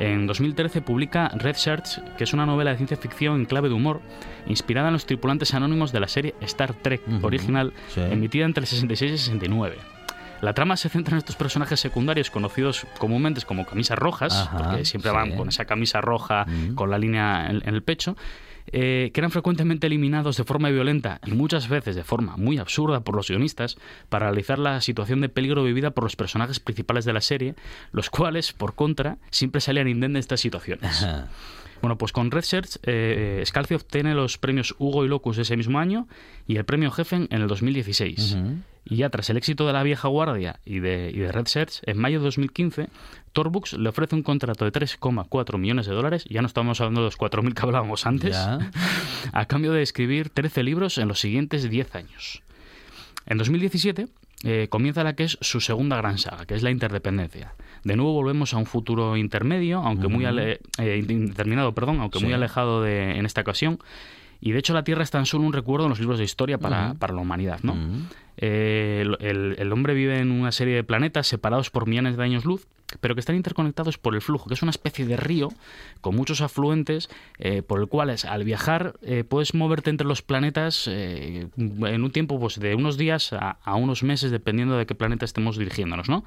Speaker 13: En 2013 publica Red Shirts, que es una novela de ciencia ficción en clave de humor, inspirada en los tripulantes anónimos de la serie Star Trek
Speaker 2: Ujú,
Speaker 13: original,
Speaker 2: sí.
Speaker 13: emitida entre el 66 y el 69. La trama se centra en estos personajes secundarios conocidos comúnmente como camisas rojas,
Speaker 2: Ajá,
Speaker 13: porque siempre
Speaker 2: sí.
Speaker 13: van con esa camisa roja
Speaker 2: Mm.
Speaker 13: con la línea en, en el pecho, eh, que eran frecuentemente eliminados de forma violenta y muchas veces de forma muy absurda por los guionistas para realizar la situación de peligro vivida por los personajes principales de la serie, los cuales, por contra, siempre salían indemnes de estas situaciones.
Speaker 2: Ajá.
Speaker 13: Bueno, pues con Red Shirts, eh, Scalzi obtiene los premios Hugo y Locus ese mismo año y el premio Jefen en el 2016.
Speaker 2: Ujú.
Speaker 13: Y ya tras el éxito de La Vieja Guardia y de, y de Red Shirts, en mayo de 2015, Torbux le ofrece un contrato de 3,4 millones de dólares, ya no estamos hablando de los 4.000 que hablábamos antes, a cambio de escribir 13 libros en los siguientes 10 años. En 2017 eh, comienza la que es su segunda gran saga, que es la interdependencia. De nuevo volvemos a un futuro intermedio, aunque muy ale- eh, perdón, aunque muy alejado de, en esta ocasión. Y de hecho la Tierra es tan solo un recuerdo en los libros de historia para, para la humanidad, ¿no? Eh, el, el- el hombre vive en una serie de planetas separados por millones de años luz, pero que están interconectados por el flujo, que es una especie de río con muchos afluentes, eh, por el cual es- al viajar eh, puedes moverte entre los planetas eh, en un tiempo pues, de unos días a, a unos meses, dependiendo de qué planeta estemos dirigiéndonos, ¿no?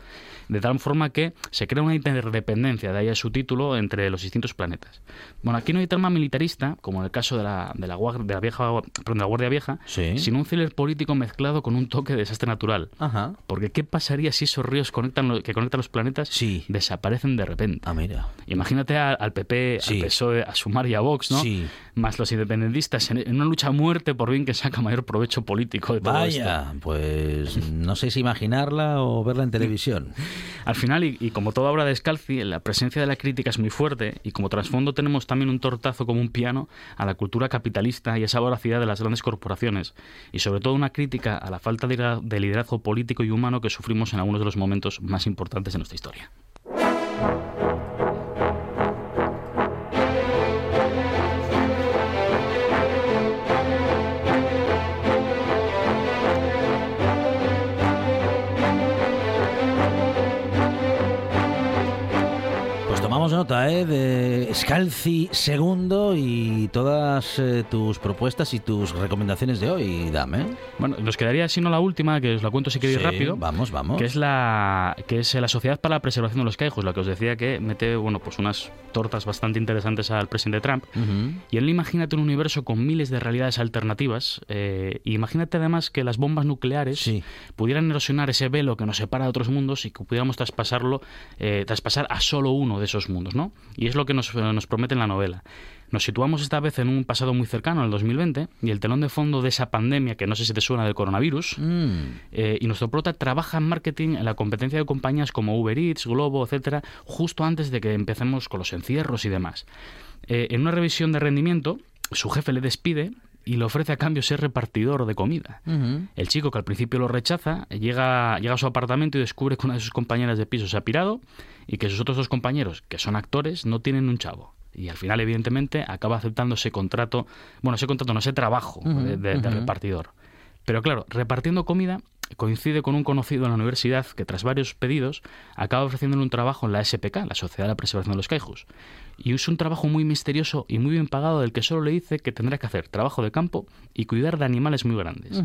Speaker 13: De tal forma que se crea una interdependencia, de ahí es su título, entre los distintos planetas. Bueno, aquí no hay trama militarista, como en el caso de la, de la, de la vieja, perdón, de la Guardia Vieja,
Speaker 2: Sí.
Speaker 13: sino un thriller político mezclado con un toque de desastre natural.
Speaker 2: Ajá.
Speaker 13: Porque ¿qué pasaría si esos ríos conectan lo- que conectan los planetas
Speaker 2: Sí.
Speaker 13: Desaparecen de repente?
Speaker 2: Ah, mira.
Speaker 13: Imagínate a- al PP,
Speaker 2: Sí.
Speaker 13: al PSOE, a Sumar y a Vox, ¿no?
Speaker 2: Sí.
Speaker 13: Más los independentistas en, en una lucha a muerte por bien que saca mayor provecho político de todo
Speaker 2: Vaya, pues no sé si imaginarla o verla en televisión.
Speaker 13: esto. Al final, y, y como toda obra de Scalzi, la presencia de la crítica es muy fuerte y como trasfondo tenemos también un tortazo como un piano a la cultura capitalista y esa voracidad de las grandes corporaciones y sobre todo una crítica a la falta de liderazgo político y humano que sufrimos en algunos de los momentos más importantes de nuestra historia.
Speaker 2: Pues tomamos nota ¿eh? de Scalzi segundo y todas eh, tus propuestas y tus recomendaciones de hoy, Dame.
Speaker 13: Bueno, nos quedaría sino la última, que os la cuento si queréis
Speaker 2: Sí,
Speaker 13: rápido.
Speaker 2: vamos, vamos.
Speaker 13: Que es la que es la Sociedad para la Preservación de los Caijos, la que os decía que mete bueno pues unas tortas bastante interesantes al presidente Trump.
Speaker 2: Ujú.
Speaker 13: Y él imagínate un universo con miles de realidades alternativas. eh, y imagínate además que las bombas nucleares pudieran erosionar ese velo que nos separa de otros mundos y que pudiéramos traspasarlo, eh, traspasar a solo uno de esos mundos, ¿no? Y es lo que nos, nos promete en la novela. Nos situamos esta vez en un pasado muy cercano, en el 2020, y el telón de fondo de esa pandemia, que no sé si te suena del coronavirus,
Speaker 2: Mm.
Speaker 13: eh, y nuestro prota trabaja en marketing en la competencia de compañías como Uber Eats, Globo, etcétera, justo antes de que empecemos con los encierros y demás. Eh, en una revisión de rendimiento, su jefe le despide y le ofrece a cambio ser repartidor de comida. El chico, que al principio lo rechaza, llega, llega a su apartamento y descubre que una de sus compañeras de piso se ha pirado y que sus otros dos compañeros, que son actores, no tienen un chavo. Y al final, evidentemente, acaba aceptando ese contrato, bueno, ese contrato, no ese trabajo de, de- de
Speaker 2: ujú.
Speaker 13: repartidor. Pero claro, repartiendo comida coincide con un conocido en la universidad que tras varios pedidos acaba ofreciéndole un trabajo en la SPK, la Sociedad de la Preservación de los Caijos. Y es un trabajo muy misterioso y muy bien pagado del que solo le dice que tendrá que hacer trabajo de campo y cuidar de animales muy grandes.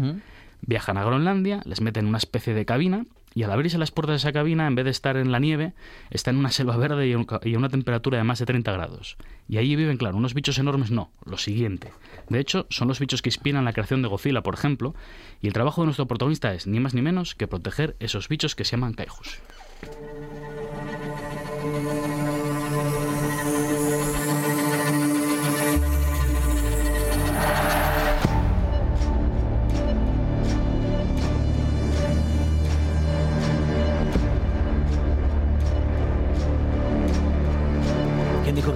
Speaker 13: Viajan a Groenlandia, les meten en una especie de cabina y al abrirse las puertas de esa cabina, en vez de estar en la nieve, está en una selva verde y a una temperatura de más de 30 grados. Y ahí viven, claro, unos bichos enormes, no, lo siguiente. De hecho, son los bichos que inspiran la creación de Godzilla, por ejemplo, y el trabajo de nuestro protagonista es ni más ni menos que proteger esos bichos que se llaman kaijus.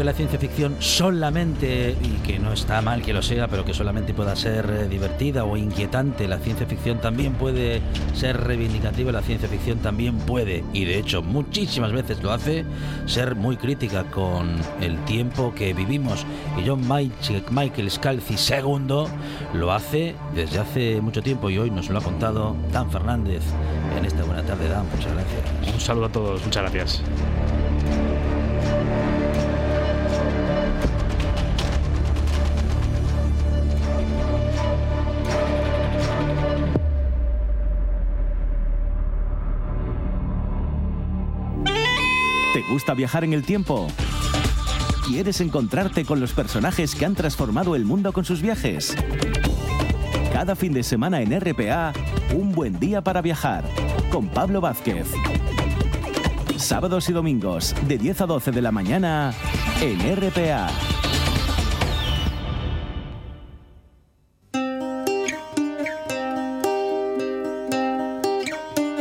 Speaker 2: La ciencia ficción solamente, y que no está mal que lo sea, pero que solamente pueda ser eh, divertida o inquietante? La ciencia ficción también puede ser reivindicativa, la ciencia ficción también puede, y de hecho muchísimas veces lo hace, ser muy crítica con el tiempo que vivimos. Y John Michael Scalzi II lo hace desde hace mucho tiempo y hoy nos lo ha contado Dan Fernández en esta buena tarde. Dan, muchas gracias.
Speaker 13: Un saludo a todos, muchas gracias.
Speaker 14: Gusta viajar en el tiempo? ¿Quieres encontrarte con los personajes que han transformado el mundo con sus viajes? Cada fin de semana en RPA, un buen día para viajar, con Pablo Vázquez. Sábados y domingos, de 10 a 12 de la mañana, en RPA.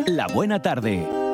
Speaker 14: La buena tarde.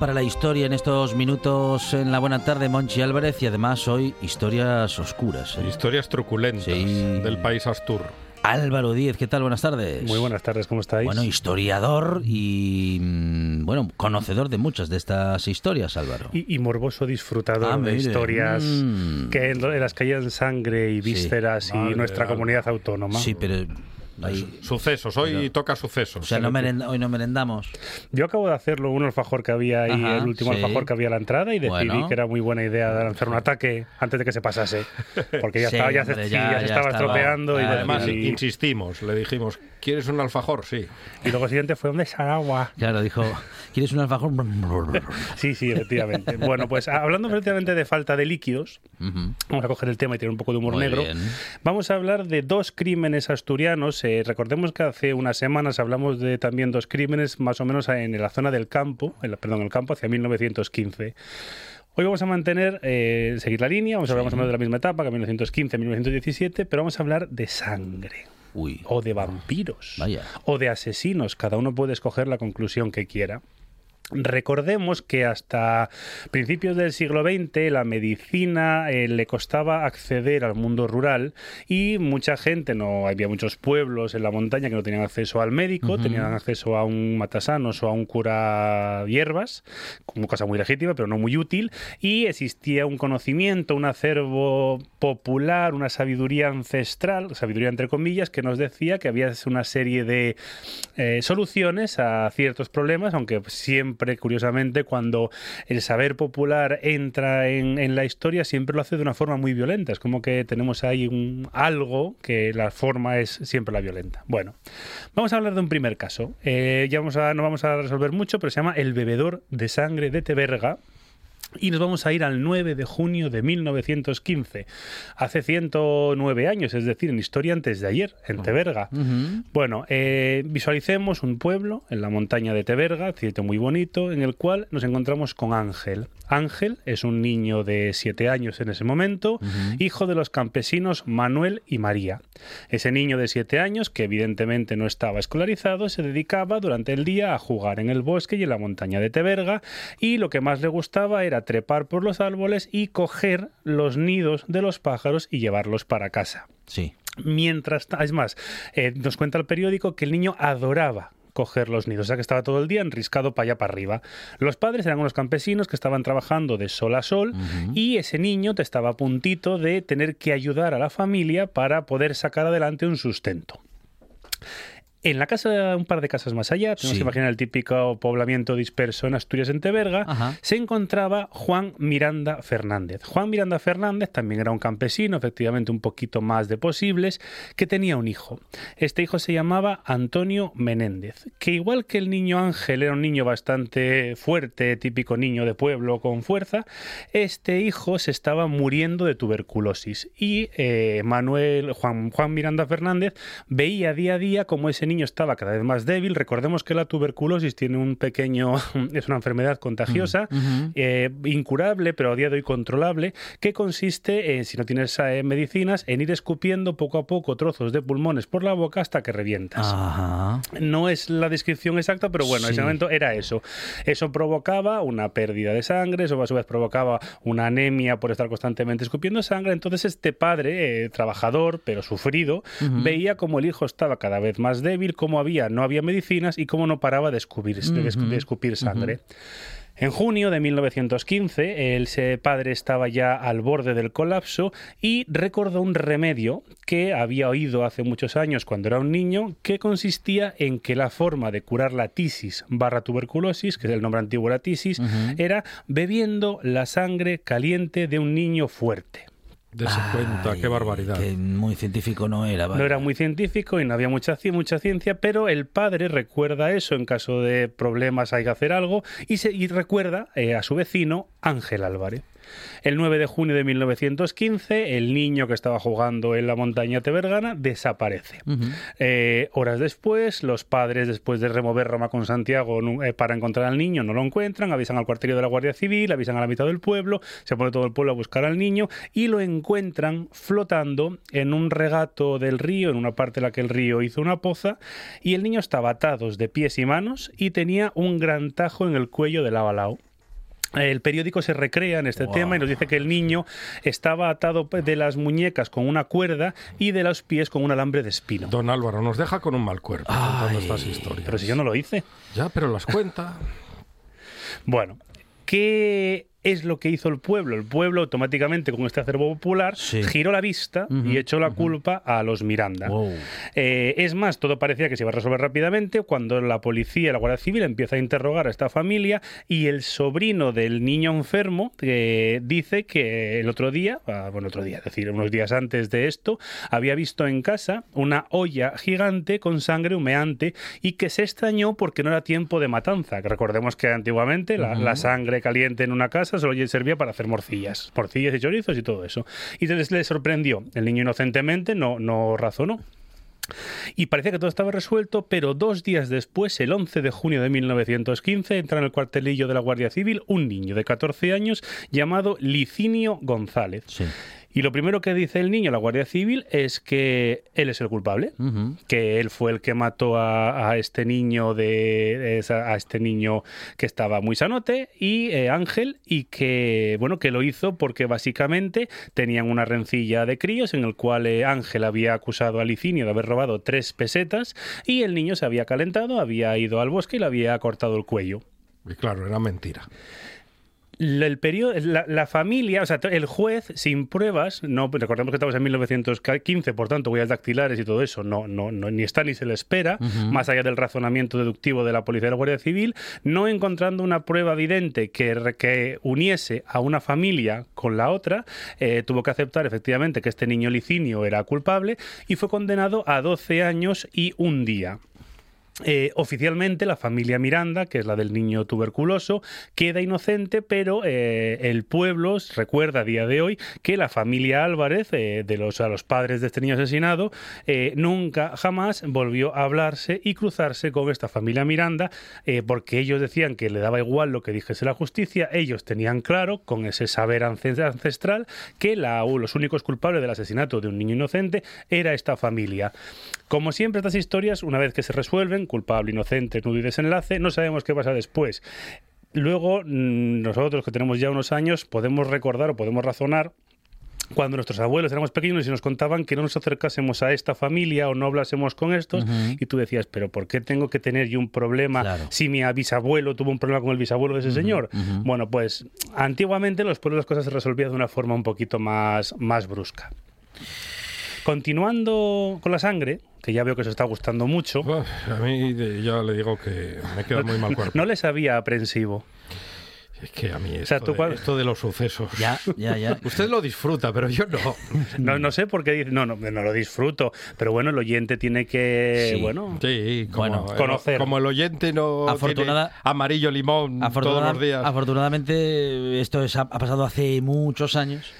Speaker 2: Para la historia en estos minutos en la buena tarde, Monchi Álvarez, y además hoy historias oscuras. ¿eh?
Speaker 3: Historias truculentas del país Astur.
Speaker 2: Álvaro Díez, ¿qué tal? Buenas tardes.
Speaker 15: Muy buenas tardes, ¿cómo estáis?
Speaker 2: Bueno, historiador y, mm, bueno, conocedor de muchas de estas historias, Álvaro.
Speaker 15: Y, y morboso disfrutador
Speaker 2: Ah,
Speaker 15: de historias
Speaker 2: Mm.
Speaker 15: que en, en las que hayan sangre y vísceras y
Speaker 2: Madre
Speaker 15: nuestra comunidad autónoma.
Speaker 2: Sí, pero Ahí-
Speaker 3: Sucesos, hoy
Speaker 2: Pero-
Speaker 3: toca sucesos.
Speaker 2: o sea, no merenda- hoy no merendamos.
Speaker 15: Yo acabo de hacerlo, un alfajor que había ahí,
Speaker 2: Ajá,
Speaker 15: el último
Speaker 2: sí.
Speaker 15: alfajor que había a la entrada, y decidí
Speaker 2: Bueno.
Speaker 15: que era muy buena idea lanzar un ataque antes de que se pasase. Porque ya
Speaker 3: Sí,
Speaker 15: estaba, ya, se,
Speaker 3: hombre,
Speaker 15: sí,
Speaker 3: ya-
Speaker 15: ya se
Speaker 3: ya
Speaker 15: estaba
Speaker 3: estaba.
Speaker 15: estropeando. y,
Speaker 3: Además,
Speaker 15: y-
Speaker 3: insistimos, le dijimos, ¿quieres un alfajor? Sí.
Speaker 15: y luego siguiente fue un desagua.
Speaker 2: Claro, dijo, ¿quieres un alfajor?
Speaker 15: Sí, sí, efectivamente. Bueno, pues hablando efectivamente de falta de líquidos, vamos a coger el tema y tener un poco de humor
Speaker 2: Muy
Speaker 15: negro.
Speaker 2: bien.
Speaker 15: Vamos a hablar de dos crímenes asturianos. Eh, recordemos que hace unas semanas hablamos de también dos crímenes más o menos en la zona del campo, en la- perdón, en el campo hacia 1915. Hoy vamos a mantener, eh, seguir la línea, vamos a hablar más o menos de la misma etapa, que 1915-1917, pero vamos a hablar de sangre. O de vampiros. O de asesinos. Cada uno puede escoger la conclusión que quiera. Recordemos que hasta principios del siglo XX la medicina eh, le costaba acceder al mundo rural y mucha gente, no había muchos pueblos en la montaña que no tenían acceso al médico, tenían acceso a un matasanos o a un cura hierbas, como cosa muy legítima pero no muy útil, y existía un conocimiento, un acervo popular, una sabiduría ancestral, sabiduría entre comillas, que nos decía que había una serie de eh, soluciones a ciertos problemas, aunque siempre, curiosamente, cuando el saber popular entra en, la historia, siempre lo hace de una forma muy violenta. Es como que tenemos ahí un, algo que la forma es siempre la violenta. Bueno, vamos a hablar de un primer caso. Eh, ya vamos a, no vamos a resolver mucho, pero se llama El bebedor de sangre de Teberga. Y nos vamos a ir al 9 de junio de 1915, hace 109 años, es decir, en historia antes de ayer, en Teberga. Bueno, eh, visualicemos un pueblo en la montaña de Teberga, sitio muy bonito, en el cual nos encontramos con Ángel. Ángel es un niño de 7 años en ese momento, hijo de los campesinos Manuel y María. Ese niño de 7 años, que evidentemente no estaba escolarizado, se dedicaba durante el día a jugar en el bosque y en la montaña de Teberga, y lo que más le gustaba era trepar por los árboles y coger los nidos de los pájaros y llevarlos para casa.
Speaker 2: Sí.
Speaker 15: Mientras, es más, eh, nos cuenta el periódico que el niño adoraba coger los nidos, o sea que estaba todo el día enriscado para allá para arriba. Los padres eran unos campesinos que estaban trabajando de sol a sol y ese niño te estaba a puntito de tener que ayudar a la familia para poder sacar adelante un sustento. En la casa, un par de casas más allá, tenemos
Speaker 2: Sí.
Speaker 15: que imaginar el típico poblamiento disperso en Asturias, en Teberga, se encontraba Juan Miranda Fernández. Juan Miranda Fernández también era un campesino, efectivamente un poquito más de posibles, que tenía un hijo. Este hijo se llamaba Antonio Menéndez, que igual que el niño Ángel era un niño bastante fuerte, típico niño de pueblo con fuerza, este hijo se estaba muriendo de tuberculosis y eh, Manuel Juan, Juan Miranda Fernández veía día a día como ese niño estaba cada vez más débil. Recordemos que la tuberculosis tiene un pequeño, es una enfermedad contagiosa, eh, incurable, pero a día de hoy controlable, que consiste, en, si no tienes eh, medicinas, en ir escupiendo poco a poco trozos de pulmones por la boca hasta que revientas.
Speaker 2: Ajá.
Speaker 15: No es la descripción exacta, pero bueno, en ese momento era eso. Eso provocaba una pérdida de sangre, eso a su vez provocaba una anemia por estar constantemente escupiendo sangre. Entonces este padre, eh, trabajador, pero sufrido, veía como el hijo estaba cada vez más débil, cómo había, no había medicinas y cómo no paraba de escupir, de escu- de escupir sangre. En junio de 1915, el padre estaba ya al borde del colapso y recordó un remedio que había oído hace muchos años cuando era un niño, que consistía en que la forma de curar la tisis barra tuberculosis, que es el nombre antiguo de la tisis, era bebiendo la sangre caliente de un niño fuerte.
Speaker 3: Dese cuenta, qué barbaridad.
Speaker 2: Que muy científico no era.
Speaker 15: No era muy científico y no había mucha, mucha ciencia, pero el padre recuerda eso en caso de problemas hay que hacer algo y, se, y recuerda eh, a su vecino Ángel Álvarez. El 9 de junio de 1915, el niño que estaba jugando en la montaña tebergana desaparece. Eh, horas después, los padres, después de remover Roma con Santiago eh, para encontrar al niño, no lo encuentran, avisan al cuartelillo de la Guardia Civil, avisan a la mitad del pueblo, se pone todo el pueblo a buscar al niño y lo encuentran flotando en un regato del río, en una parte en la que el río hizo una poza, y el niño estaba atado de pies y manos y tenía un gran tajo en el cuello de lado a lado. El periódico se recrea en este tema y nos dice que el niño estaba atado de las muñecas con una cuerda y de los pies con un alambre de espino.
Speaker 3: Don Álvaro nos deja con un mal cuerpo contando estas historias.
Speaker 15: Pero si yo no lo hice.
Speaker 3: Ya, pero las cuenta.
Speaker 15: Bueno, ¿qué es lo que hizo el pueblo. El pueblo automáticamente con este acervo popular giró la vista y echó la culpa a los Miranda. Eh, es más, todo parecía que se iba a resolver rápidamente cuando la policía y la Guardia Civil empieza a interrogar a esta familia y el sobrino del niño enfermo eh, dice que el otro día, ah, bueno, otro día, es decir, unos días antes de esto, había visto en casa una olla gigante con sangre humeante y que se extrañó porque no era tiempo de matanza. Recordemos que antiguamente la, la sangre caliente en una casa solo servía para hacer morcillas, morcillas y chorizos y todo eso. Y entonces le sorprendió. El niño inocentemente no, no razonó. Y parecía que todo estaba resuelto, pero dos días después, el 11 de junio de 1915, entra en el cuartelillo de la Guardia Civil un niño de 14 años llamado Licinio González. Y lo primero que dice el niño, la Guardia Civil, es que él es el culpable, que él fue el que mató a, este niño de a este niño que estaba muy sanote y eh, Ángel y que bueno que lo hizo porque básicamente tenían una rencilla de críos en el cual eh, Ángel había acusado a Licinio de haber robado tres pesetas y el niño se había calentado, había ido al bosque y le había cortado el cuello.
Speaker 3: Y claro, era mentira
Speaker 15: el periodo, la, familia, o sea, el juez sin pruebas, no recordemos que estamos en 1915, por tanto, huellas dactilares y todo eso, no, no, no ni está ni se le espera, más allá del razonamiento deductivo de la policía de la Guardia Civil, no encontrando una prueba evidente que, que uniese a una familia con la otra, eh, tuvo que aceptar efectivamente que este niño licinio era culpable y fue condenado a 12 años y un día. Eh, oficialmente la familia Miranda, que es la del niño tuberculoso, queda inocente, pero eh, el pueblo recuerda a día de hoy que la familia Álvarez, eh, de los, a los padres de este niño asesinado, nunca jamás volvió a hablarse y cruzarse con esta familia Miranda, porque ellos decían que le daba igual lo que dijese la justicia, ellos tenían claro, con ese saber ancestral, que los únicos culpables del asesinato de un niño inocente era esta familia. Como siempre, estas historias, una vez que se resuelven, culpable, inocente, nudo y desenlace, no sabemos qué pasa después. Luego, mm, nosotros que tenemos ya unos años, podemos recordar o podemos razonar cuando nuestros abuelos éramos pequeños y nos contaban que no nos acercásemos a esta familia o no hablásemos con estos, y tú decías, pero ¿por qué tengo que tener yo un problema si mi bisabuelo tuvo un problema con el bisabuelo de ese señor? Bueno, pues antiguamente en los pueblos las cosas se resolvían de una forma un poquito más, más brusca. Continuando con la sangre, que ya veo que os está gustando mucho.
Speaker 3: a mí ya le digo que me queda muy mal cuerpo.
Speaker 15: No les había aprensivo.
Speaker 3: Es que a mí esto, de, esto de los sucesos.
Speaker 2: Ya, ya, ya.
Speaker 3: Usted lo disfruta, pero yo no.
Speaker 15: no. No sé por qué dice, no, no, no lo disfruto. Pero bueno, el oyente tiene que, bueno,
Speaker 3: sí,
Speaker 15: como, conocer.
Speaker 3: como el oyente no Afortunada, tiene amarillo limón todos los días.
Speaker 2: Afortunadamente, esto ha pasado hace muchos años.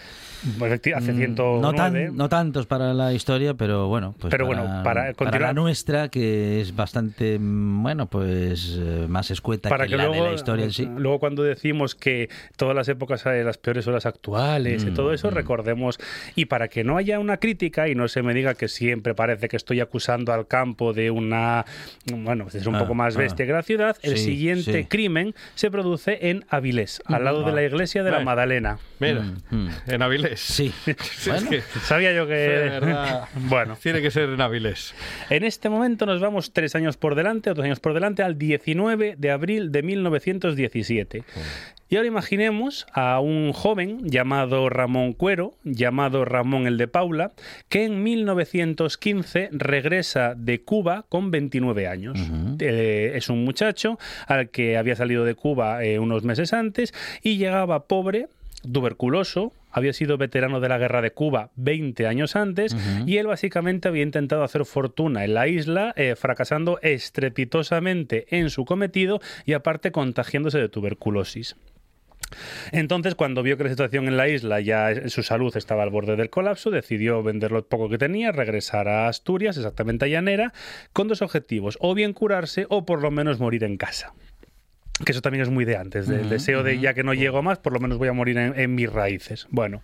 Speaker 15: Pues hace 109.
Speaker 2: Mm, no, no tantos para la historia, pero bueno, pues
Speaker 15: pero para, bueno, para,
Speaker 2: la nuestra, que es bastante, mm, bueno, pues eh, más escueta
Speaker 15: para
Speaker 2: que,
Speaker 15: la
Speaker 2: de la historia en sí.
Speaker 15: Luego cuando decimos que todas las épocas hay las peores son las actuales y todo eso, mm, recordemos, y para que no haya una crítica y no se me diga que siempre parece que estoy acusando al campo de una, bueno, es un ah, poco más ah. bestia que la ciudad, el siguiente crimen se produce en Avilés, al lado de la iglesia de la Madalena.
Speaker 3: Mira, en Avilés.
Speaker 2: Sí.
Speaker 15: sabía yo que.
Speaker 3: bueno. Tiene que ser en Avilés.
Speaker 15: En este momento nos vamos tres años por delante, otros años por delante, al 19 de abril de 1917. Y ahora imaginemos a un joven llamado Ramón Cuero, llamado Ramón el de Paula, que en 1915 regresa de Cuba con 29 años. Eh, es un muchacho al que había salido de Cuba eh, unos meses antes y llegaba pobre, tuberculoso, había sido veterano de la guerra de Cuba 20 años antes y él básicamente había intentado hacer fortuna en la isla, eh, fracasando estrepitosamente en su cometido y aparte contagiándose de tuberculosis. Entonces, cuando vio que la situación en la isla ya su salud estaba al borde del colapso, decidió vender lo poco que tenía, regresar a Asturias, exactamente a Llanera, con dos objetivos, o bien curarse o por lo menos morir en casa que eso también es muy de antes, del deseo de ya que no llego más, por lo menos voy a morir en, mis raíces. Bueno,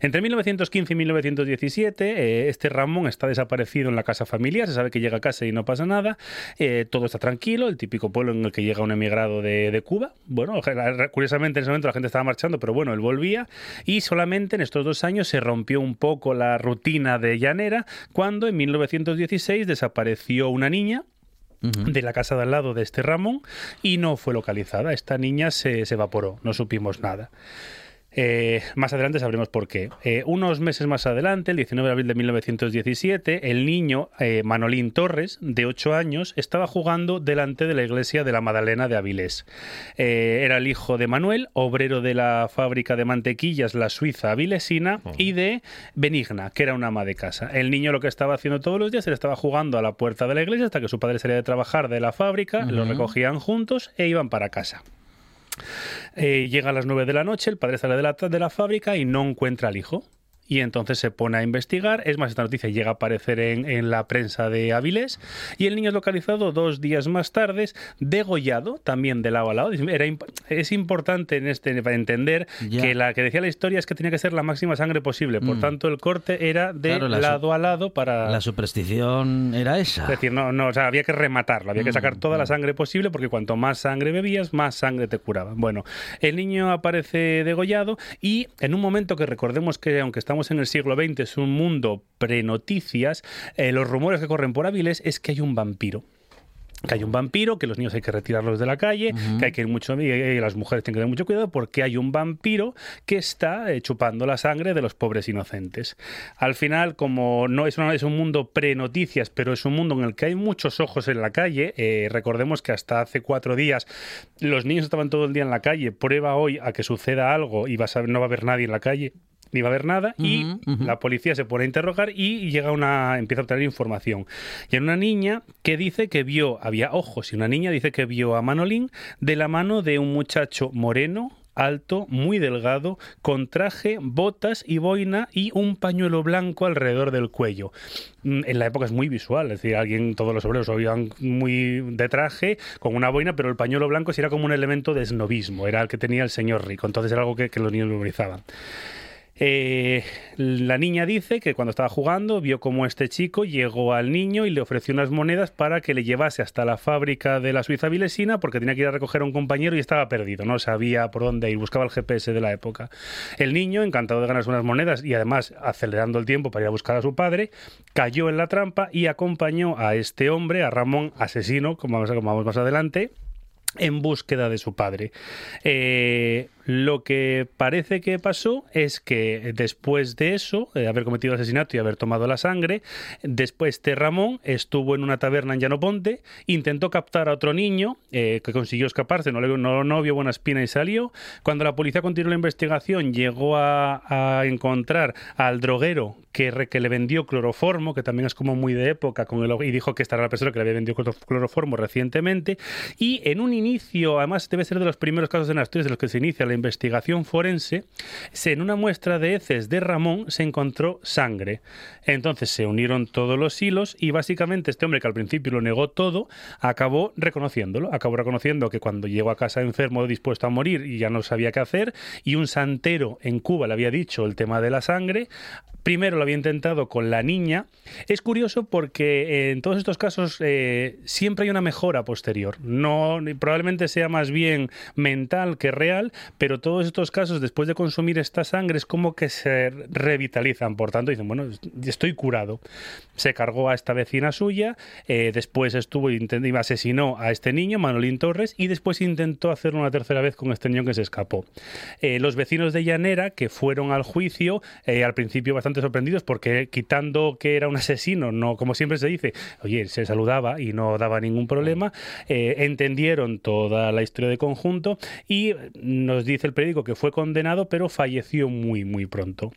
Speaker 15: entre 1915 y 1917, eh, este Ramón está desaparecido en la casa familiar, se sabe que llega a casa y no pasa nada, eh, todo está tranquilo, el típico pueblo en el que llega un emigrado de, Cuba. Bueno, curiosamente en ese momento la gente estaba marchando, pero bueno, él volvía y solamente en estos dos años se rompió un poco la rutina de llanera cuando en 1916 desapareció una niña de la casa de al lado de este Ramón y no fue localizada. Esta niña se, se evaporó, no supimos nada. Eh, más adelante sabremos por qué. Eh, unos meses más adelante, el 19 de abril de 1917, el niño eh, Manolín Torres, de 8 años, estaba jugando delante de la iglesia de la Madalena de Avilés. era el hijo de Manuel, obrero de la fábrica de mantequillas La Suiza Avilesina, y de Benigna, que era una ama de casa. El niño lo que estaba haciendo todos los días era estaba jugando a la puerta de la iglesia hasta que su padre salía de trabajar de la fábrica, lo recogían juntos e iban para casa. Eh, llega a las 9 de la noche, el padre sale de la, de la fábrica y no encuentra al hijo y entonces se pone a investigar. Es más, esta noticia llega a aparecer en, la prensa de Avilés y el niño es localizado dos días más tarde, degollado, también de lado a lado. Era, es importante en este entender que la que decía la historia es que tenía que ser la máxima sangre posible. Por mm. tanto, el corte era de lado a lado para...
Speaker 2: La superstición era esa.
Speaker 15: Es decir, no, no, o sea, había que rematarlo, había que mm, sacar toda la mm. sangre posible porque cuanto más sangre bebías, más sangre te curaba. Bueno, el niño aparece degollado y en un momento que recordemos que aunque estamos en el siglo XX, es un mundo pre-noticias, eh, los rumores que corren por Avilés es que hay un vampiro que hay un vampiro, que los niños hay que retirarlos de la calle, que hay que ir mucho y las mujeres tienen que tener mucho cuidado porque hay un vampiro que está eh, chupando la sangre de los pobres inocentes. Al final, como no es, es un mundo pre-noticias, pero es un mundo en el que hay muchos ojos en la calle, eh, recordemos que hasta hace cuatro días los niños estaban todo el día en la calle, prueba hoy a que suceda algo y vas a, no va a haber nadie en la calle ni va a haber nada y la policía se pone a interrogar y llega una empieza a obtener información. Y hay una niña que dice que vio, había ojos y una niña dice que vio a Manolín de la mano de un muchacho moreno, alto, muy delgado, con traje, botas y boina y un pañuelo blanco alrededor del cuello. Mm, en la época es muy visual, es decir, alguien, todos los obreros iban muy de traje, con una boina, pero el pañuelo blanco sí era como un elemento de snobismo, era el que tenía el señor rico, entonces era algo que, que los niños memorizaban. Eh, la niña dice que cuando estaba jugando vio como este chico llegó al niño y le ofreció unas monedas para que le llevase hasta la fábrica de la Suiza Vilesina porque tenía que ir a recoger a un compañero y estaba perdido, no sabía por dónde ir, buscaba el GPS de la época. El niño, encantado de ganarse unas monedas y además acelerando el tiempo para ir a buscar a su padre, cayó en la trampa y acompañó a este hombre, a Ramón, asesino, como vamos más adelante, en búsqueda de su padre. Eh, lo que parece que pasó es que después de eso, de haber cometido el asesinato y haber tomado la sangre, después este Ramón estuvo en una taberna en Llanoponte, intentó captar a otro niño eh, que consiguió escaparse, no, le, no, vio buena espina y salió. Cuando la policía continuó la investigación, llegó a, encontrar al droguero que, que, le vendió cloroformo, que también es como muy de época, con el, y dijo que esta era la persona que le había vendido cloroformo recientemente. Y en un inicio, además debe ser de los primeros casos en Asturias de los que se inicia la investigación forense, en una muestra de heces de Ramón se encontró sangre. Entonces se unieron todos los hilos y básicamente este hombre que al principio lo negó todo, acabó reconociéndolo, acabó reconociendo que cuando llegó a casa enfermo, dispuesto a morir y ya no sabía qué hacer, y un santero en Cuba le había dicho el tema de la sangre, primero lo había intentado con la niña. Es curioso porque en todos estos casos eh, siempre hay una mejora posterior. No, probablemente sea más bien mental que real, pero todos estos casos, después de consumir esta sangre, es como que se revitalizan. Por tanto, dicen, bueno, estoy curado. Se cargó a esta vecina suya, eh, después estuvo y asesinó a este niño, Manolín Torres, y después intentó hacerlo una tercera vez con este niño que se escapó. Eh, los vecinos de Llanera, que fueron al juicio, al principio bastante sorprendidos porque quitando que era un asesino, no como siempre se dice, oye, se saludaba y no daba ningún problema, eh, entendieron toda la historia de conjunto y nos dice el periódico que fue condenado pero falleció muy muy pronto.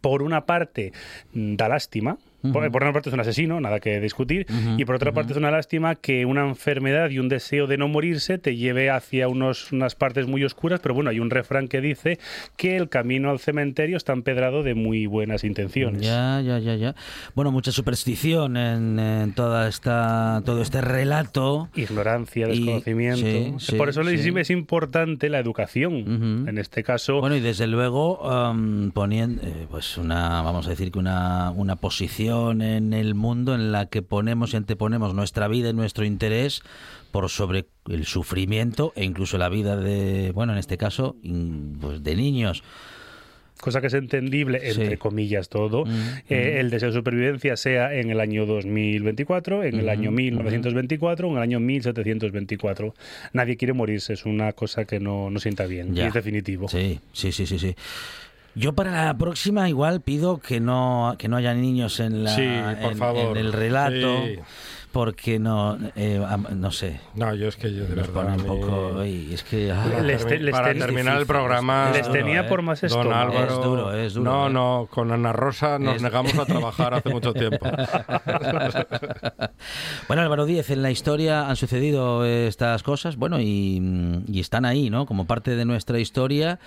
Speaker 15: Por una parte, da lástima, por, una parte es un asesino, nada que discutir, y por otra parte es una lástima que una enfermedad y un deseo de no morirse te lleve hacia unos, unas partes muy oscuras, pero bueno, hay un refrán que dice que el camino al cementerio está empedrado de muy buenas intenciones.
Speaker 2: Ya, ya, ya, ya. Bueno, mucha superstición en, toda esta, todo este relato.
Speaker 15: Ignorancia, desconocimiento. por eso es importante la educación, en este caso.
Speaker 2: Bueno, y desde luego um, poniendo, eh, pues una, vamos a decir que una, una posición en el mundo en la que ponemos y anteponemos nuestra vida y nuestro interés por sobre el sufrimiento e incluso la vida de, bueno, en este caso, pues de niños.
Speaker 15: cosa que es entendible, entre
Speaker 2: Sí.
Speaker 15: comillas todo, eh, el deseo de supervivencia sea en el año 2024, en el
Speaker 2: Ujú,
Speaker 15: año 1924 o en el año 1724. Nadie quiere morirse, es una cosa que no, no sienta bien, y
Speaker 2: Ya.
Speaker 15: es definitivo.
Speaker 2: Sí, sí, sí, sí, sí. Yo para la próxima igual pido que no que no haya niños en la
Speaker 3: Sí, por
Speaker 2: en-
Speaker 3: favor.
Speaker 2: en el relato
Speaker 3: Sí.
Speaker 2: porque no eh, no sé.
Speaker 3: No, yo es que yo de
Speaker 2: Nos
Speaker 3: verdad,
Speaker 2: un poco es que ah,
Speaker 3: Para,
Speaker 15: Les te-
Speaker 3: termi-
Speaker 15: les
Speaker 3: para
Speaker 15: ten-
Speaker 3: terminar el programa,
Speaker 2: es
Speaker 15: Les tenía
Speaker 2: duro,
Speaker 15: por
Speaker 2: ¿eh?
Speaker 15: más
Speaker 3: Don
Speaker 15: estómago.
Speaker 3: Álvaro,
Speaker 2: Es duro, es duro,
Speaker 3: No,
Speaker 2: ¿eh?
Speaker 3: no, con Ana Rosa nos
Speaker 2: Es-
Speaker 3: negamos a trabajar hace mucho tiempo.
Speaker 2: Bueno, Álvaro Díez, en la historia han sucedido estas cosas, bueno, y, y están ahí, ¿no? Como parte de nuestra historia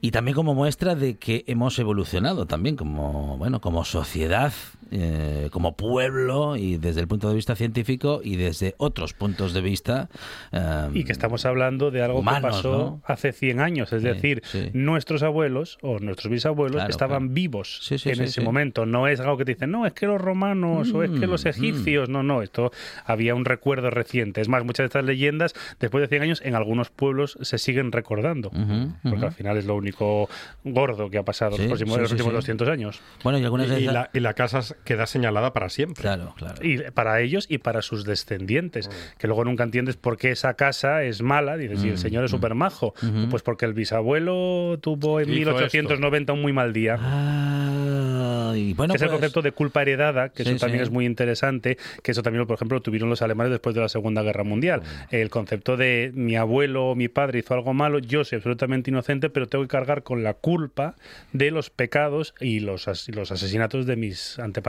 Speaker 2: y también como muestra de que hemos evolucionado también como, bueno, como sociedad, eh, como pueblo y desde el punto de vista científico y desde otros puntos de vista. eh,
Speaker 15: Y que estamos hablando de algo
Speaker 2: Humanos,
Speaker 15: que pasó
Speaker 2: ¿no?
Speaker 15: hace 100 años, es
Speaker 2: Sí,
Speaker 15: decir,
Speaker 2: sí.
Speaker 15: nuestros abuelos o nuestros bisabuelos
Speaker 2: Claro,
Speaker 15: estaban
Speaker 2: claro.
Speaker 15: vivos
Speaker 2: Sí, sí,
Speaker 15: en
Speaker 2: sí,
Speaker 15: ese
Speaker 2: sí.
Speaker 15: momento. No es algo que te dicen, no, es que los romanos o es que los
Speaker 2: Mm,
Speaker 15: egipcios. No, no, esto había un recuerdo reciente. Es más, muchas de estas leyendas, después de 100 años, en algunos pueblos se siguen recordando.
Speaker 2: Ujú,
Speaker 15: Porque
Speaker 2: ujú.
Speaker 15: al final es lo único gordo que ha pasado
Speaker 2: Sí,
Speaker 15: los, próximos,
Speaker 2: sí,
Speaker 15: los últimos
Speaker 2: sí.
Speaker 15: 200 años.
Speaker 2: Bueno, y algunas de
Speaker 3: y,
Speaker 2: esas-
Speaker 3: la, y la casa queda señalada para siempre.
Speaker 2: Claro, claro.
Speaker 15: Y para ellos y para sus descendientes, que luego nunca entiendes por qué esa casa es mala. Dices, si el
Speaker 2: Mm,
Speaker 15: señor es
Speaker 2: mm.
Speaker 15: súper majo,
Speaker 2: Ujú.
Speaker 15: pues porque el bisabuelo tuvo en
Speaker 3: Hizo
Speaker 15: 1890 un muy mal día.
Speaker 2: Ah, y bueno,
Speaker 15: que es el
Speaker 2: pues-
Speaker 15: concepto de culpa heredada, que
Speaker 2: Sí,
Speaker 15: eso también
Speaker 2: sí.
Speaker 15: es muy interesante, que eso también, por ejemplo, lo tuvieron los alemanes después de la Segunda Guerra Mundial. El concepto de mi abuelo o mi padre hizo algo malo, yo soy absolutamente inocente, pero tengo que cargar con la culpa de los pecados y los, as- y los asesinatos de mis antepasados.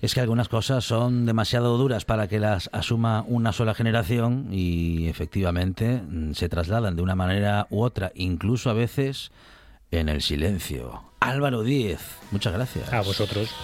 Speaker 2: Es que algunas cosas son demasiado duras para que las asuma una sola generación y efectivamente mm, se trasladan de una manera u otra, incluso a veces en el silencio. Álvaro Díez, muchas gracias.
Speaker 15: A vosotros.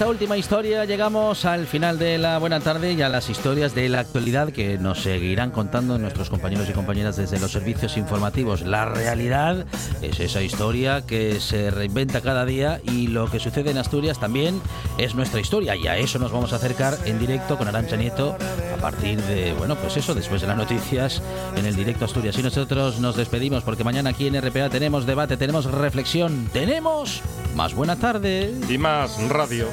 Speaker 2: Esta última historia llegamos al final de la buena tarde y a las historias de la actualidad que nos seguirán contando nuestros compañeros y compañeras desde los servicios informativos. La realidad es esa historia que se reinventa cada día y lo que sucede en Asturias también es nuestra historia y a eso nos vamos a acercar en directo con Arancha Nieto partir de, bueno, pues eso, después de las noticias en el directo Asturias. Y nosotros nos despedimos porque mañana aquí en RPA tenemos debate, tenemos reflexión, tenemos más buena tarde.
Speaker 3: Y más radio.